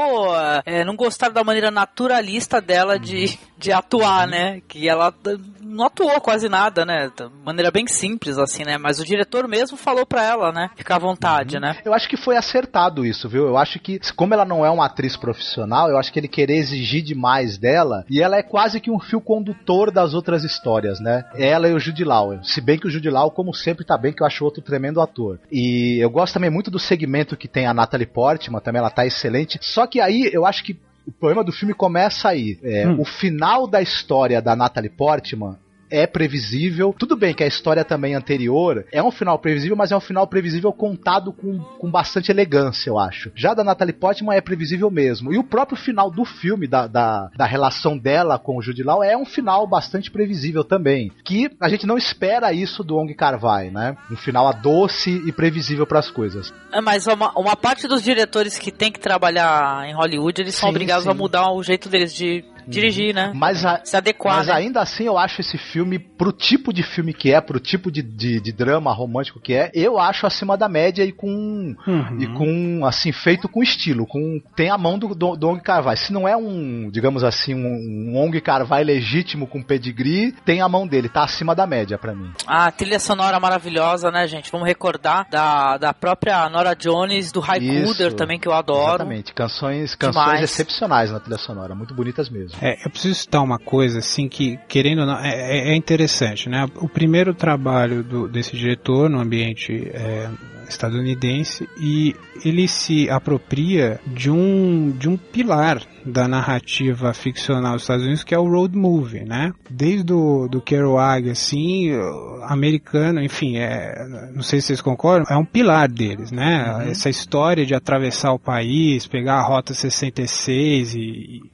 é, não gostaram da maneira naturalista dela de, de atuar, né? Que ela não atuou quase nada, né? De maneira bem simples, assim, né? Mas o diretor mesmo falou pra ela, né? Ficar à vontade, uhum. né? Eu acho que foi acertado isso, viu? Eu acho que, como ela não é uma atriz profissional, eu acho que ele querer exigir demais dela, e ela é quase que um fio condutor das outras histórias, né? Ela e o Jude Law. Se bem que o Jude Law, como sempre, tá bem, que eu acho outro tremendo ator. E eu gosto também muito do segmento que tem a Natalie Portman, também ela tá excelente. Só que aí eu acho que o problema do filme começa aí. É, hum. O final da história da Natalie Portman é previsível. Tudo bem que a história também anterior é um final previsível, mas é um final previsível contado com, com bastante elegância, eu acho. Já da Natalie Portman é previsível mesmo. E o próprio final do filme, da, da, da relação dela com o Jude Law, é um final bastante previsível também. Que a gente não espera isso do Ong Kar-wai, né? Um final doce e previsível para as coisas. É, mas uma, uma parte dos diretores que tem que trabalhar em Hollywood, eles sim, são obrigados sim. a mudar o jeito deles de dirigir, né? Mas, a, se adequar. Mas né? ainda assim eu acho esse filme, pro tipo de filme que é, pro tipo de, de, de drama romântico que é, eu acho acima da média e com. Uhum. E com, assim, feito com estilo. com Tem a mão do, do, do Ong Carvai. Se não é um, digamos assim, um, um Ong Carvai legítimo com pedigree, tem a mão dele, tá acima da média para mim. Ah, trilha sonora maravilhosa, né, gente? Vamos recordar da, da própria Nora Jones, do Haikuder também, que eu adoro. Exatamente, canções, canções excepcionais na trilha sonora, muito bonitas mesmo. É, eu preciso citar uma coisa, assim, que, querendo ou não, é, é, é interessante, né? O primeiro trabalho do, desse diretor no ambiente é, estadunidense e ele se apropria de um, de um pilar da narrativa ficcional dos Estados Unidos que é o road movie, né? Desde o do Kerouac, assim, americano, enfim, é, não sei se vocês concordam, é um pilar deles, né? Uhum. Essa história de atravessar o país, pegar a rota 66 e,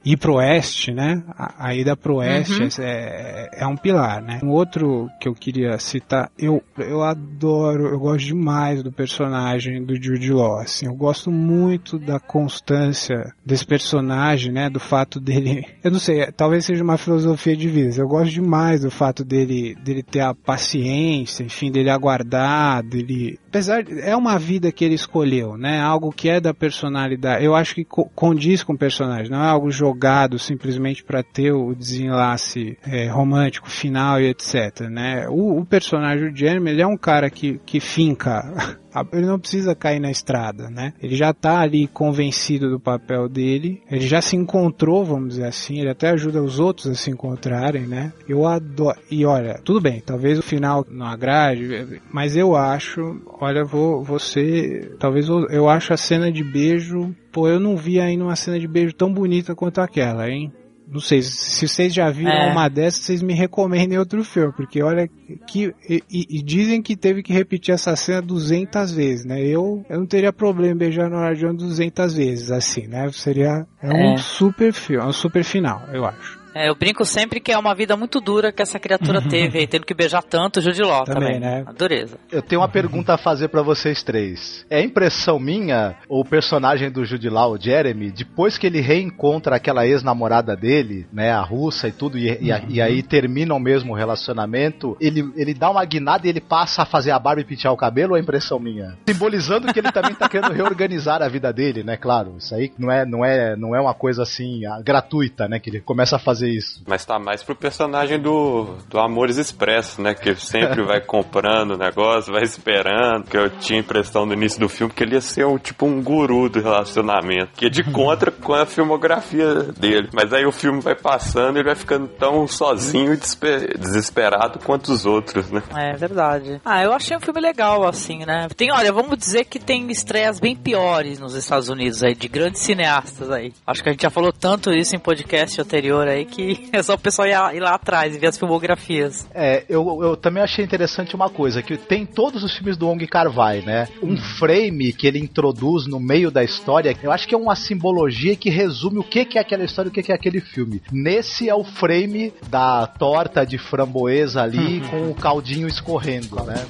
e ir pro oeste, né? A, a ida pro oeste uhum. é, é, um pilar, né? Um outro que eu queria citar, eu, eu adoro, eu gosto demais do personagem do Jude Law, assim, eu gosto muito da constância desse personagem, né? Do fato dele, eu não sei, talvez seja uma filosofia de vida, eu gosto demais do fato dele, dele ter a paciência, enfim, dele aguardar, dele apesar é uma vida que ele escolheu, né? Algo que é da personalidade. Eu acho que co condiz com o personagem, não é algo jogado simplesmente para ter o desenlace é, romântico final e etc, né? O, o personagem do Jeremy, ele é um cara que, que finca ele não precisa cair na estrada, né? Ele já tá ali convencido do papel dele, ele já se encontrou, vamos dizer assim, ele até ajuda os outros a se encontrarem, né? Eu adoro. E olha, tudo bem, talvez o final não agrade, mas eu acho, olha, vou você, talvez eu, eu acho a cena de beijo, pô, eu não vi ainda uma cena de beijo tão bonita quanto aquela, hein? Não sei, se vocês já viram é. uma dessas, vocês me recomendem outro filme, porque olha que. E, e, dizem que teve que repetir essa cena 200 vezes, né? Eu, eu não teria problema em beijar no John 200 vezes, assim, né? Seria. É um é. super filme, é um super final, eu acho. É, eu brinco sempre que é uma vida muito dura que essa criatura teve, tendo que beijar tanto o Jude Law também, também. né? A dureza. Eu tenho uma pergunta a fazer para vocês três. É impressão minha, o personagem do Jude Law, o Jeremy, depois que ele reencontra aquela ex-namorada dele, né, a russa e tudo, e, e, e, aí termina o mesmo relacionamento, ele, ele dá uma guinada e ele passa a fazer a barba e pentear o cabelo ou é impressão minha? Simbolizando que ele também tá querendo reorganizar a vida dele, né, claro. Isso aí não é, não é, não é uma coisa assim, gratuita, né, que ele começa a fazer fazer isso. Mas tá mais pro personagem do, do Amores Expresso, né? Que sempre vai comprando o negócio, vai esperando. Que eu tinha a impressão no início do filme que ele ia ser um tipo um guru do relacionamento. Que é de contra com a filmografia dele. Mas aí o filme vai passando e ele vai ficando tão sozinho e desesper- desesperado quanto os outros, né? É verdade. Ah, eu achei um filme legal, assim, né? Tem, olha, vamos dizer que tem estreias bem piores nos Estados Unidos aí, de grandes cineastas aí. Acho que a gente já falou tanto isso em podcast anterior aí que é só o pessoal ir lá, ir lá atrás e ver as filmografias. É, eu, eu também achei interessante uma coisa, que tem todos os filmes do Wong Kar-wai, né? Um frame que ele introduz no meio da história, eu acho que é uma simbologia que resume o que que é aquela história e o que que é aquele filme. Nesse é o frame da torta de framboesa ali com o caldinho escorrendo, né?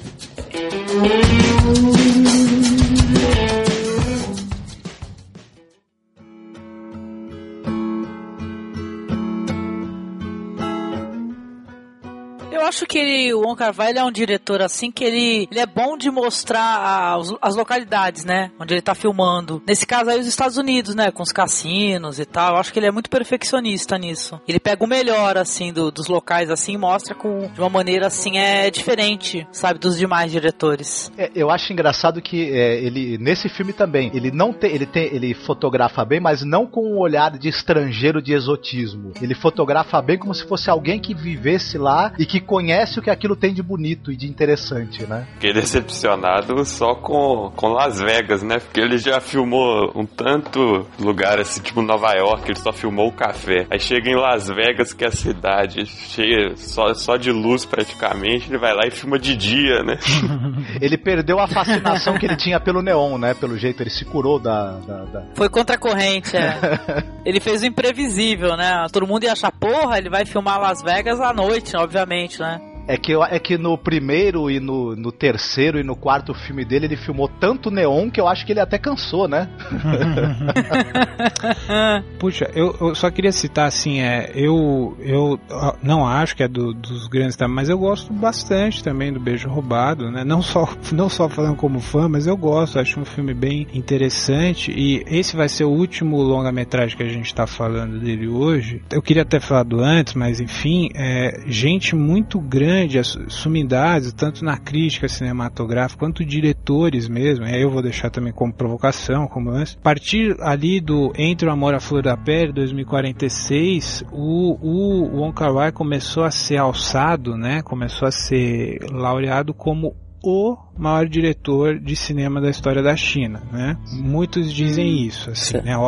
Eu acho que ele, o Wong Kar-wai ele é um diretor assim que ele, ele é bom de mostrar as, as localidades, né? Onde ele tá filmando. Nesse caso aí os Estados Unidos, né? Com os cassinos e tal. Eu acho que ele é muito perfeccionista nisso. Ele pega o melhor assim do- dos locais assim e mostra com de uma maneira assim é diferente, sabe, dos demais diretores. É, eu acho engraçado que é, ele nesse filme também ele não tem ele tem ele fotografa bem, mas não com um olhar de estrangeiro de exotismo. Ele fotografa bem como se fosse alguém que vivesse lá e que o que aquilo tem de bonito e de interessante, né? Fiquei decepcionado só com, com Las Vegas, né? Porque ele já filmou um tanto lugar assim, tipo Nova York, ele só filmou o café. Aí chega em Las Vegas, que é a cidade cheia só, só de luz praticamente, ele vai lá e filma de dia, né? Ele perdeu a fascinação que ele tinha pelo neon, né? Pelo jeito ele se curou da, da- da- Foi contra a corrente, é. ele fez o imprevisível, né? Todo mundo ia achar, porra, ele vai filmar Las Vegas à noite, obviamente, né? É que, eu- é que no primeiro e no, no terceiro e no quarto filme dele ele filmou tanto neon que eu acho que ele até cansou, né? Puxa, eu, eu só queria citar assim, é, eu, eu ah, não acho que é do- dos grandes, tá, mas eu gosto bastante também do Beijo Roubado, né? Não só, não só falando como fã, mas eu gosto, acho um filme bem interessante e esse vai ser o último longa-metragem que a gente tá falando dele hoje. Eu queria ter falado antes, mas enfim, é, gente muito grande, as sumidades, tanto na crítica cinematográfica quanto diretores mesmo, e aí eu vou deixar também como provocação, como antes. Partir ali do Entre o Amor a Flor da Pele, 2046, o, o Wong Kar-wai começou a ser alçado, né? Começou a ser laureado como o maior diretor de cinema da história da China, né? Muitos dizem isso, assim, Sério? né? Ou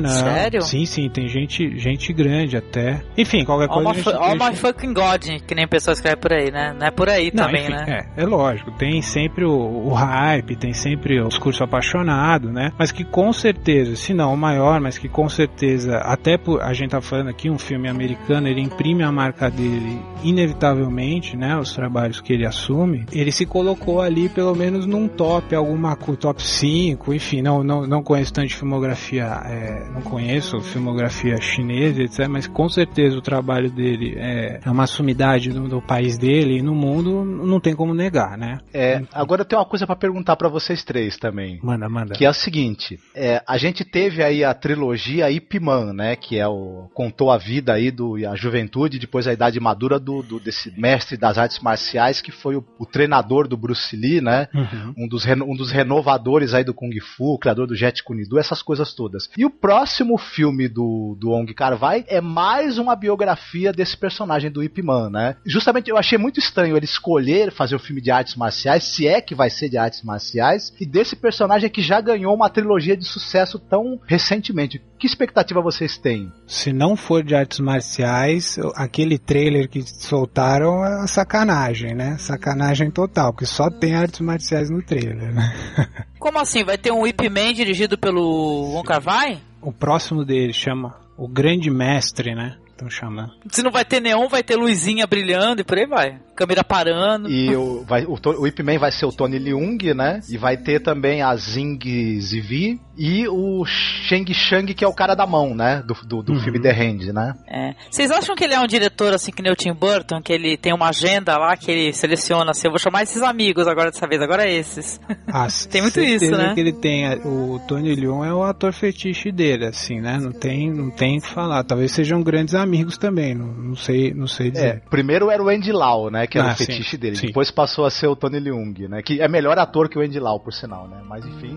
não. Sério? Sim, sim, tem gente, gente grande até. Enfim, qualquer All coisa my, a gente fu- all deixa- my fucking God, que nem a pessoa escreve por aí, né? Não é por aí não, também, enfim, né? É, é lógico, tem sempre o, o hype, tem sempre o discurso apaixonado, né? Mas que com certeza, se não o maior, mas que com certeza, até por a gente tá falando aqui um filme americano, ele imprime a marca dele inevitavelmente, né? Os trabalhos que ele assume, ele se colocou ali pelo menos num top, alguma top 5, enfim, não, não, não conheço tanto de filmografia, é, não conheço filmografia chinesa, etc, mas com certeza o trabalho dele é, é uma sumidade do, do país dele e no mundo não tem como negar, né? É, agora eu tenho uma coisa pra perguntar pra vocês três também. Manda, manda. Que é o seguinte, é, a gente teve aí a trilogia Ip Man, né, que é o contou a vida aí do a juventude depois a idade madura do, do- desse mestre das artes marciais que foi o, o treinador do Bruce Lee, né? Uhum. Um dos, um dos renovadores aí do Kung Fu, criador do Jet Kune Do, essas coisas todas. E o próximo filme do, do Ong Kar-wai é mais uma biografia desse personagem do Ip Man, né? Justamente eu achei muito estranho ele escolher fazer um filme de artes marciais, se é que vai ser de artes marciais, e desse personagem que já ganhou uma trilogia de sucesso tão recentemente. Que expectativa vocês têm? Se não for de artes marciais, aquele trailer que soltaram é sacanagem, né? Sacanagem total, porque só tem artes marciais no trailer, né? Como assim? Vai ter um Ip Man dirigido pelo Wong Kar-wai? O próximo dele chama O Grande Mestre, né? Estão chamando. Se não vai ter neon, vai ter luzinha brilhando e por aí vai. Câmera parando. E o, vai, o, o Ip Man vai ser o Tony Leung, né? E vai ter também a Zing Zivi e o Sheng Shang, que é o cara da mão, né? Do, do, do Uhum. filme The Hand, né? É. Vocês acham que ele é um diretor assim que nem o Tim Burton, que ele tem uma agenda lá que ele seleciona assim, eu vou chamar esses amigos agora dessa vez, agora é esses. Ah, Tem muito isso, né? que ele tem. O Tony Leung é o ator fetiche dele, assim, né? Não tem, não tem o que falar. Talvez sejam grandes amigos, amigos também, não, não sei, não sei dizer. É, primeiro era o Andy Lau, né? Que era Ah, o fetiche sim, dele. sim. Depois passou a ser o Tony Leung, né? Que é melhor ator que o Andy Lau, por sinal, né? Mas enfim.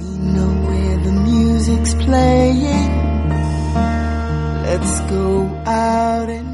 We know where the music's playing. Let's go out and.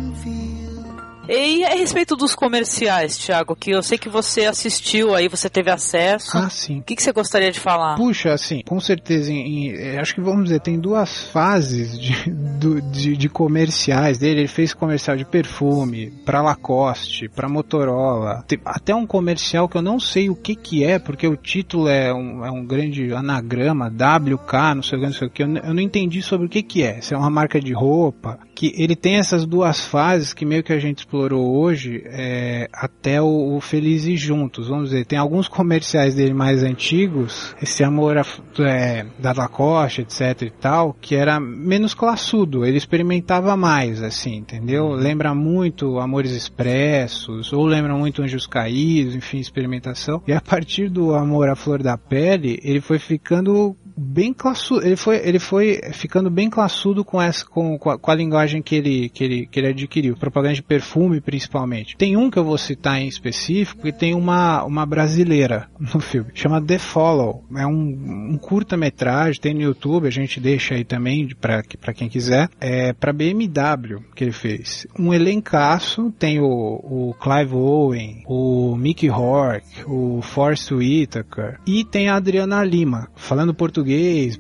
E a respeito dos comerciais, Thiago, que eu sei que você assistiu aí, você teve acesso. Ah, sim. O que, que você gostaria de falar? Puxa, assim, com certeza, em, em- acho que vamos dizer, tem duas fases de, do- de, de comerciais dele. Ele fez comercial de perfume para Lacoste, para Motorola, Tem até um comercial que eu não sei o que que é, porque o título é um, é um grande anagrama, WK, não sei o que, não sei o que, eu, eu não entendi sobre o que que é. Se é uma marca de roupa, que ele tem essas duas fases que meio que a gente explorou hoje, é, até o, o Felizes Juntos, vamos dizer, tem alguns comerciais dele mais antigos, esse amor af- é, da Lacoste, etc e tal, que era menos classudo, ele experimentava mais, assim, entendeu? Lembra muito Amores Expressos, ou lembra muito Anjos Caídos, enfim, experimentação. E a partir do Amor à Flor da Pele, ele foi ficando bem classudo, ele foi, ele foi ficando bem classudo com essa, com, com, a, com a linguagem que ele, que ele, que ele adquiriu, propaganda de perfume principalmente. Tem um que eu vou citar em específico e tem uma, uma brasileira no filme, chama The Follow, é um, um curta-metragem, tem no YouTube, a gente deixa aí também para quem quiser, é para BMW que ele fez. Um elencaço, tem o, o Clive Owen, o Mickey Rourke, o Forrest Whitaker e tem a Adriana Lima, falando português,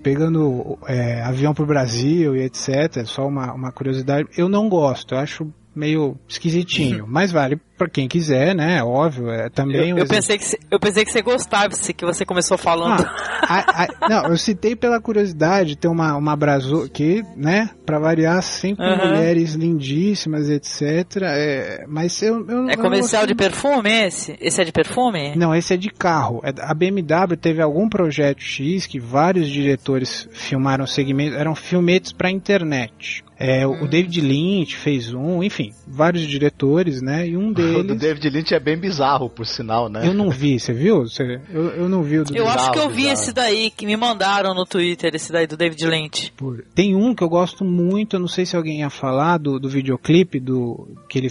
pegando é, avião pro Brasil e etc. Só uma, uma curiosidade. Eu não gosto, eu acho meio esquisitinho, mas vale pra quem quiser, né? Óbvio, é também Eu, um eu pensei que, cê- eu pensei que você gostava, que você começou falando. Ah, a- a- não, eu citei pela curiosidade, tem uma, uma Brazo que, né, pra variar, sempre Aham. mulheres lindíssimas, etc. É, mas eu, eu é eu comercial não de perfume esse? Esse é de perfume? não, esse é de carro. É- A BMW teve algum projeto X que vários diretores filmaram segmentos, eram filmetes para internet. É, o David Lynch fez um, enfim, vários diretores, né? E um O do deles. David Lynch é bem bizarro, por sinal, né? Eu não vi, você viu? Você- eu, eu não vi o do Eu acho que eu vi bizarro. esse daí, que me mandaram no Twitter, esse daí do David Lynch. Por- Tem um que eu gosto muito, eu não sei se alguém ia falar do, do videoclipe, do que ele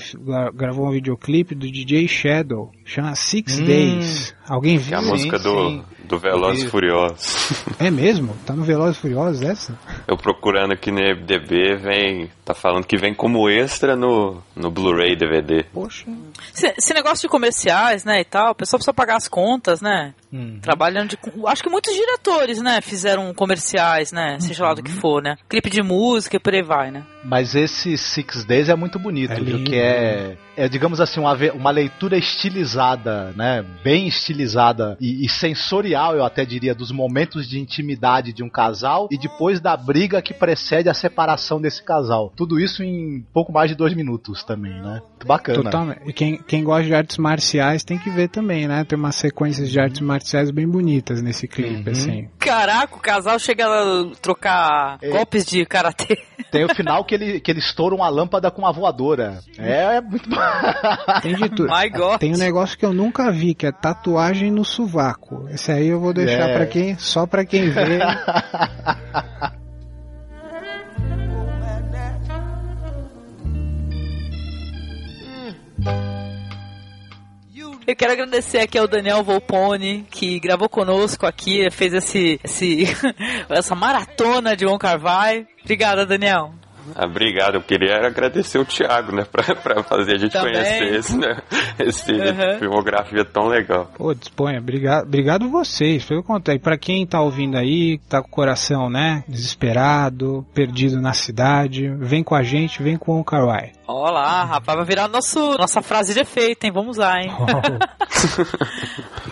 gravou um videoclipe do DJ Shadow, chama Six Hum. Days. Alguém viu? é a música do, sim. do Velozes e Furiosos. É mesmo? Tá no Velozes e Furiosos essa? Eu procurando aqui no MDB, vem. Tá falando que vem como extra no, no Blu-ray DVD. Poxa. Esse, esse negócio de comerciais, né, e tal, o pessoal precisa pagar as contas, né? Hum. Trabalhando de. Acho que muitos diretores, né, fizeram comerciais, né? Seja lá do Uhum. que for, né? Clipe de música e por aí vai, né? Mas esse Six Days é muito bonito, É viu? lindo. Que é, é, digamos assim, uma, uma leitura estilizada, né? Bem estilizada e, e sensorial, eu até diria, dos momentos de intimidade de um casal e depois da briga que precede a separação desse casal. Tudo isso em pouco mais de dois minutos também, né? Muito bacana. Totalmente. E quem, quem gosta de artes marciais tem que ver também, né? Tem umas sequências de artes marciais bem bonitas nesse clipe, Uhum. assim. Caraca, o casal chega a trocar É. golpes de karatê. Tem o final que ele, que ele estoura uma lâmpada com uma voadora. É, é muito bom. Tem de tudo. My God. Tem um negócio que eu nunca vi, que é tatuagem no sovaco. Esse aí eu vou deixar É. pra quem, só pra quem vê. Eu quero agradecer aqui ao Daniel Volpone, que gravou conosco aqui, fez esse, esse essa maratona de Wong Kar Wai. Obrigada, Daniel. Ah, obrigado, eu queria agradecer o Thiago, né, pra, pra fazer a gente Também. conhecer esse, né, esse Uhum. filmografia tão legal. Pô, disponha. Obrigado, obrigado vocês. Pelo contrário, pra quem tá ouvindo aí, tá com o coração, né, desesperado, perdido na cidade, vem com a gente, vem com o Kawaii. Olá, rapaz, vai virar nosso, nossa frase de efeito, hein? Vamos lá, hein?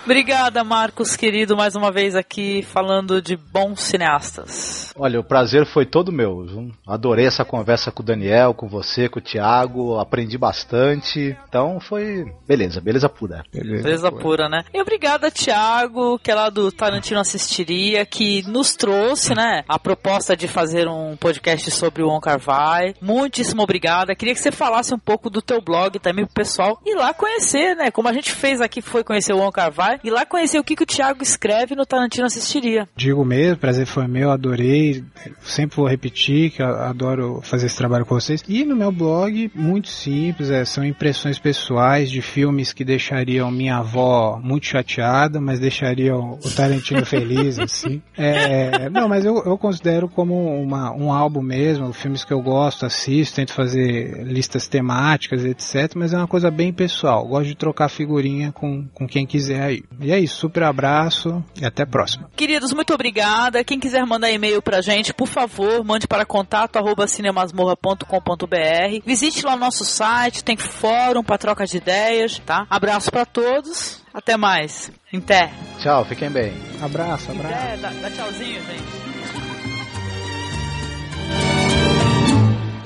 Obrigada, Marcos, querido, mais uma vez aqui falando de bons cineastas. Olha, o prazer foi todo meu. viu? Adorei essa conversa com o Daniel, com você, com o Thiago. Aprendi bastante. Então foi. Beleza, beleza pura. Beleza pura, né? E obrigada, Thiago, que é lá do Tarantino Assistiria, que nos trouxe, né, a proposta de fazer um podcast sobre o Wong Kar Wai. Muitíssimo obrigada. Queria que você falasse um pouco do teu blog também pro pessoal ir lá conhecer, né? Como a gente fez aqui, foi conhecer o Kar Wai, e lá conhecer o que, que o Thiago escreve no Tarantino Assistiria. Digo mesmo, prazer foi meu, adorei. Sempre vou repetir que eu adoro fazer esse trabalho com vocês. E no meu blog, muito simples, é, são impressões pessoais de filmes que deixariam minha avó muito chateada, mas deixariam o Tarantino feliz, assim. É, não, mas eu, eu considero como uma, um álbum mesmo, filmes que eu gosto, assisto, tento fazer listas temáticas, etc. Mas é uma coisa bem pessoal. Gosto de trocar figurinha com, com quem quiser aí. E é isso, super abraço e até a próxima. Queridos, muito obrigada. Quem quiser mandar e-mail pra gente, por favor, mande para contato arroba cinemasmorra.com.br. Visite lá o nosso site, tem fórum para troca de ideias, tá? Abraço para todos. Até mais. Até. Tchau, fiquem bem. Abraço, abraço. Dá, dá tchauzinho, gente.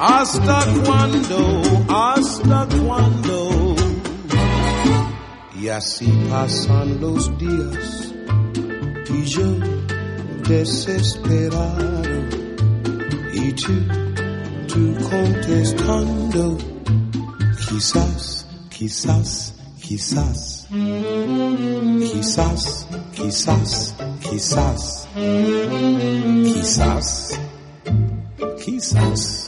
¿Hasta cuándo? ¿Hasta cuándo? Y así pasan los días y yo desesperado y tú, tú contestando, quizás, quizás, quizás, quizás, quizás, quizás, quizás, quizás.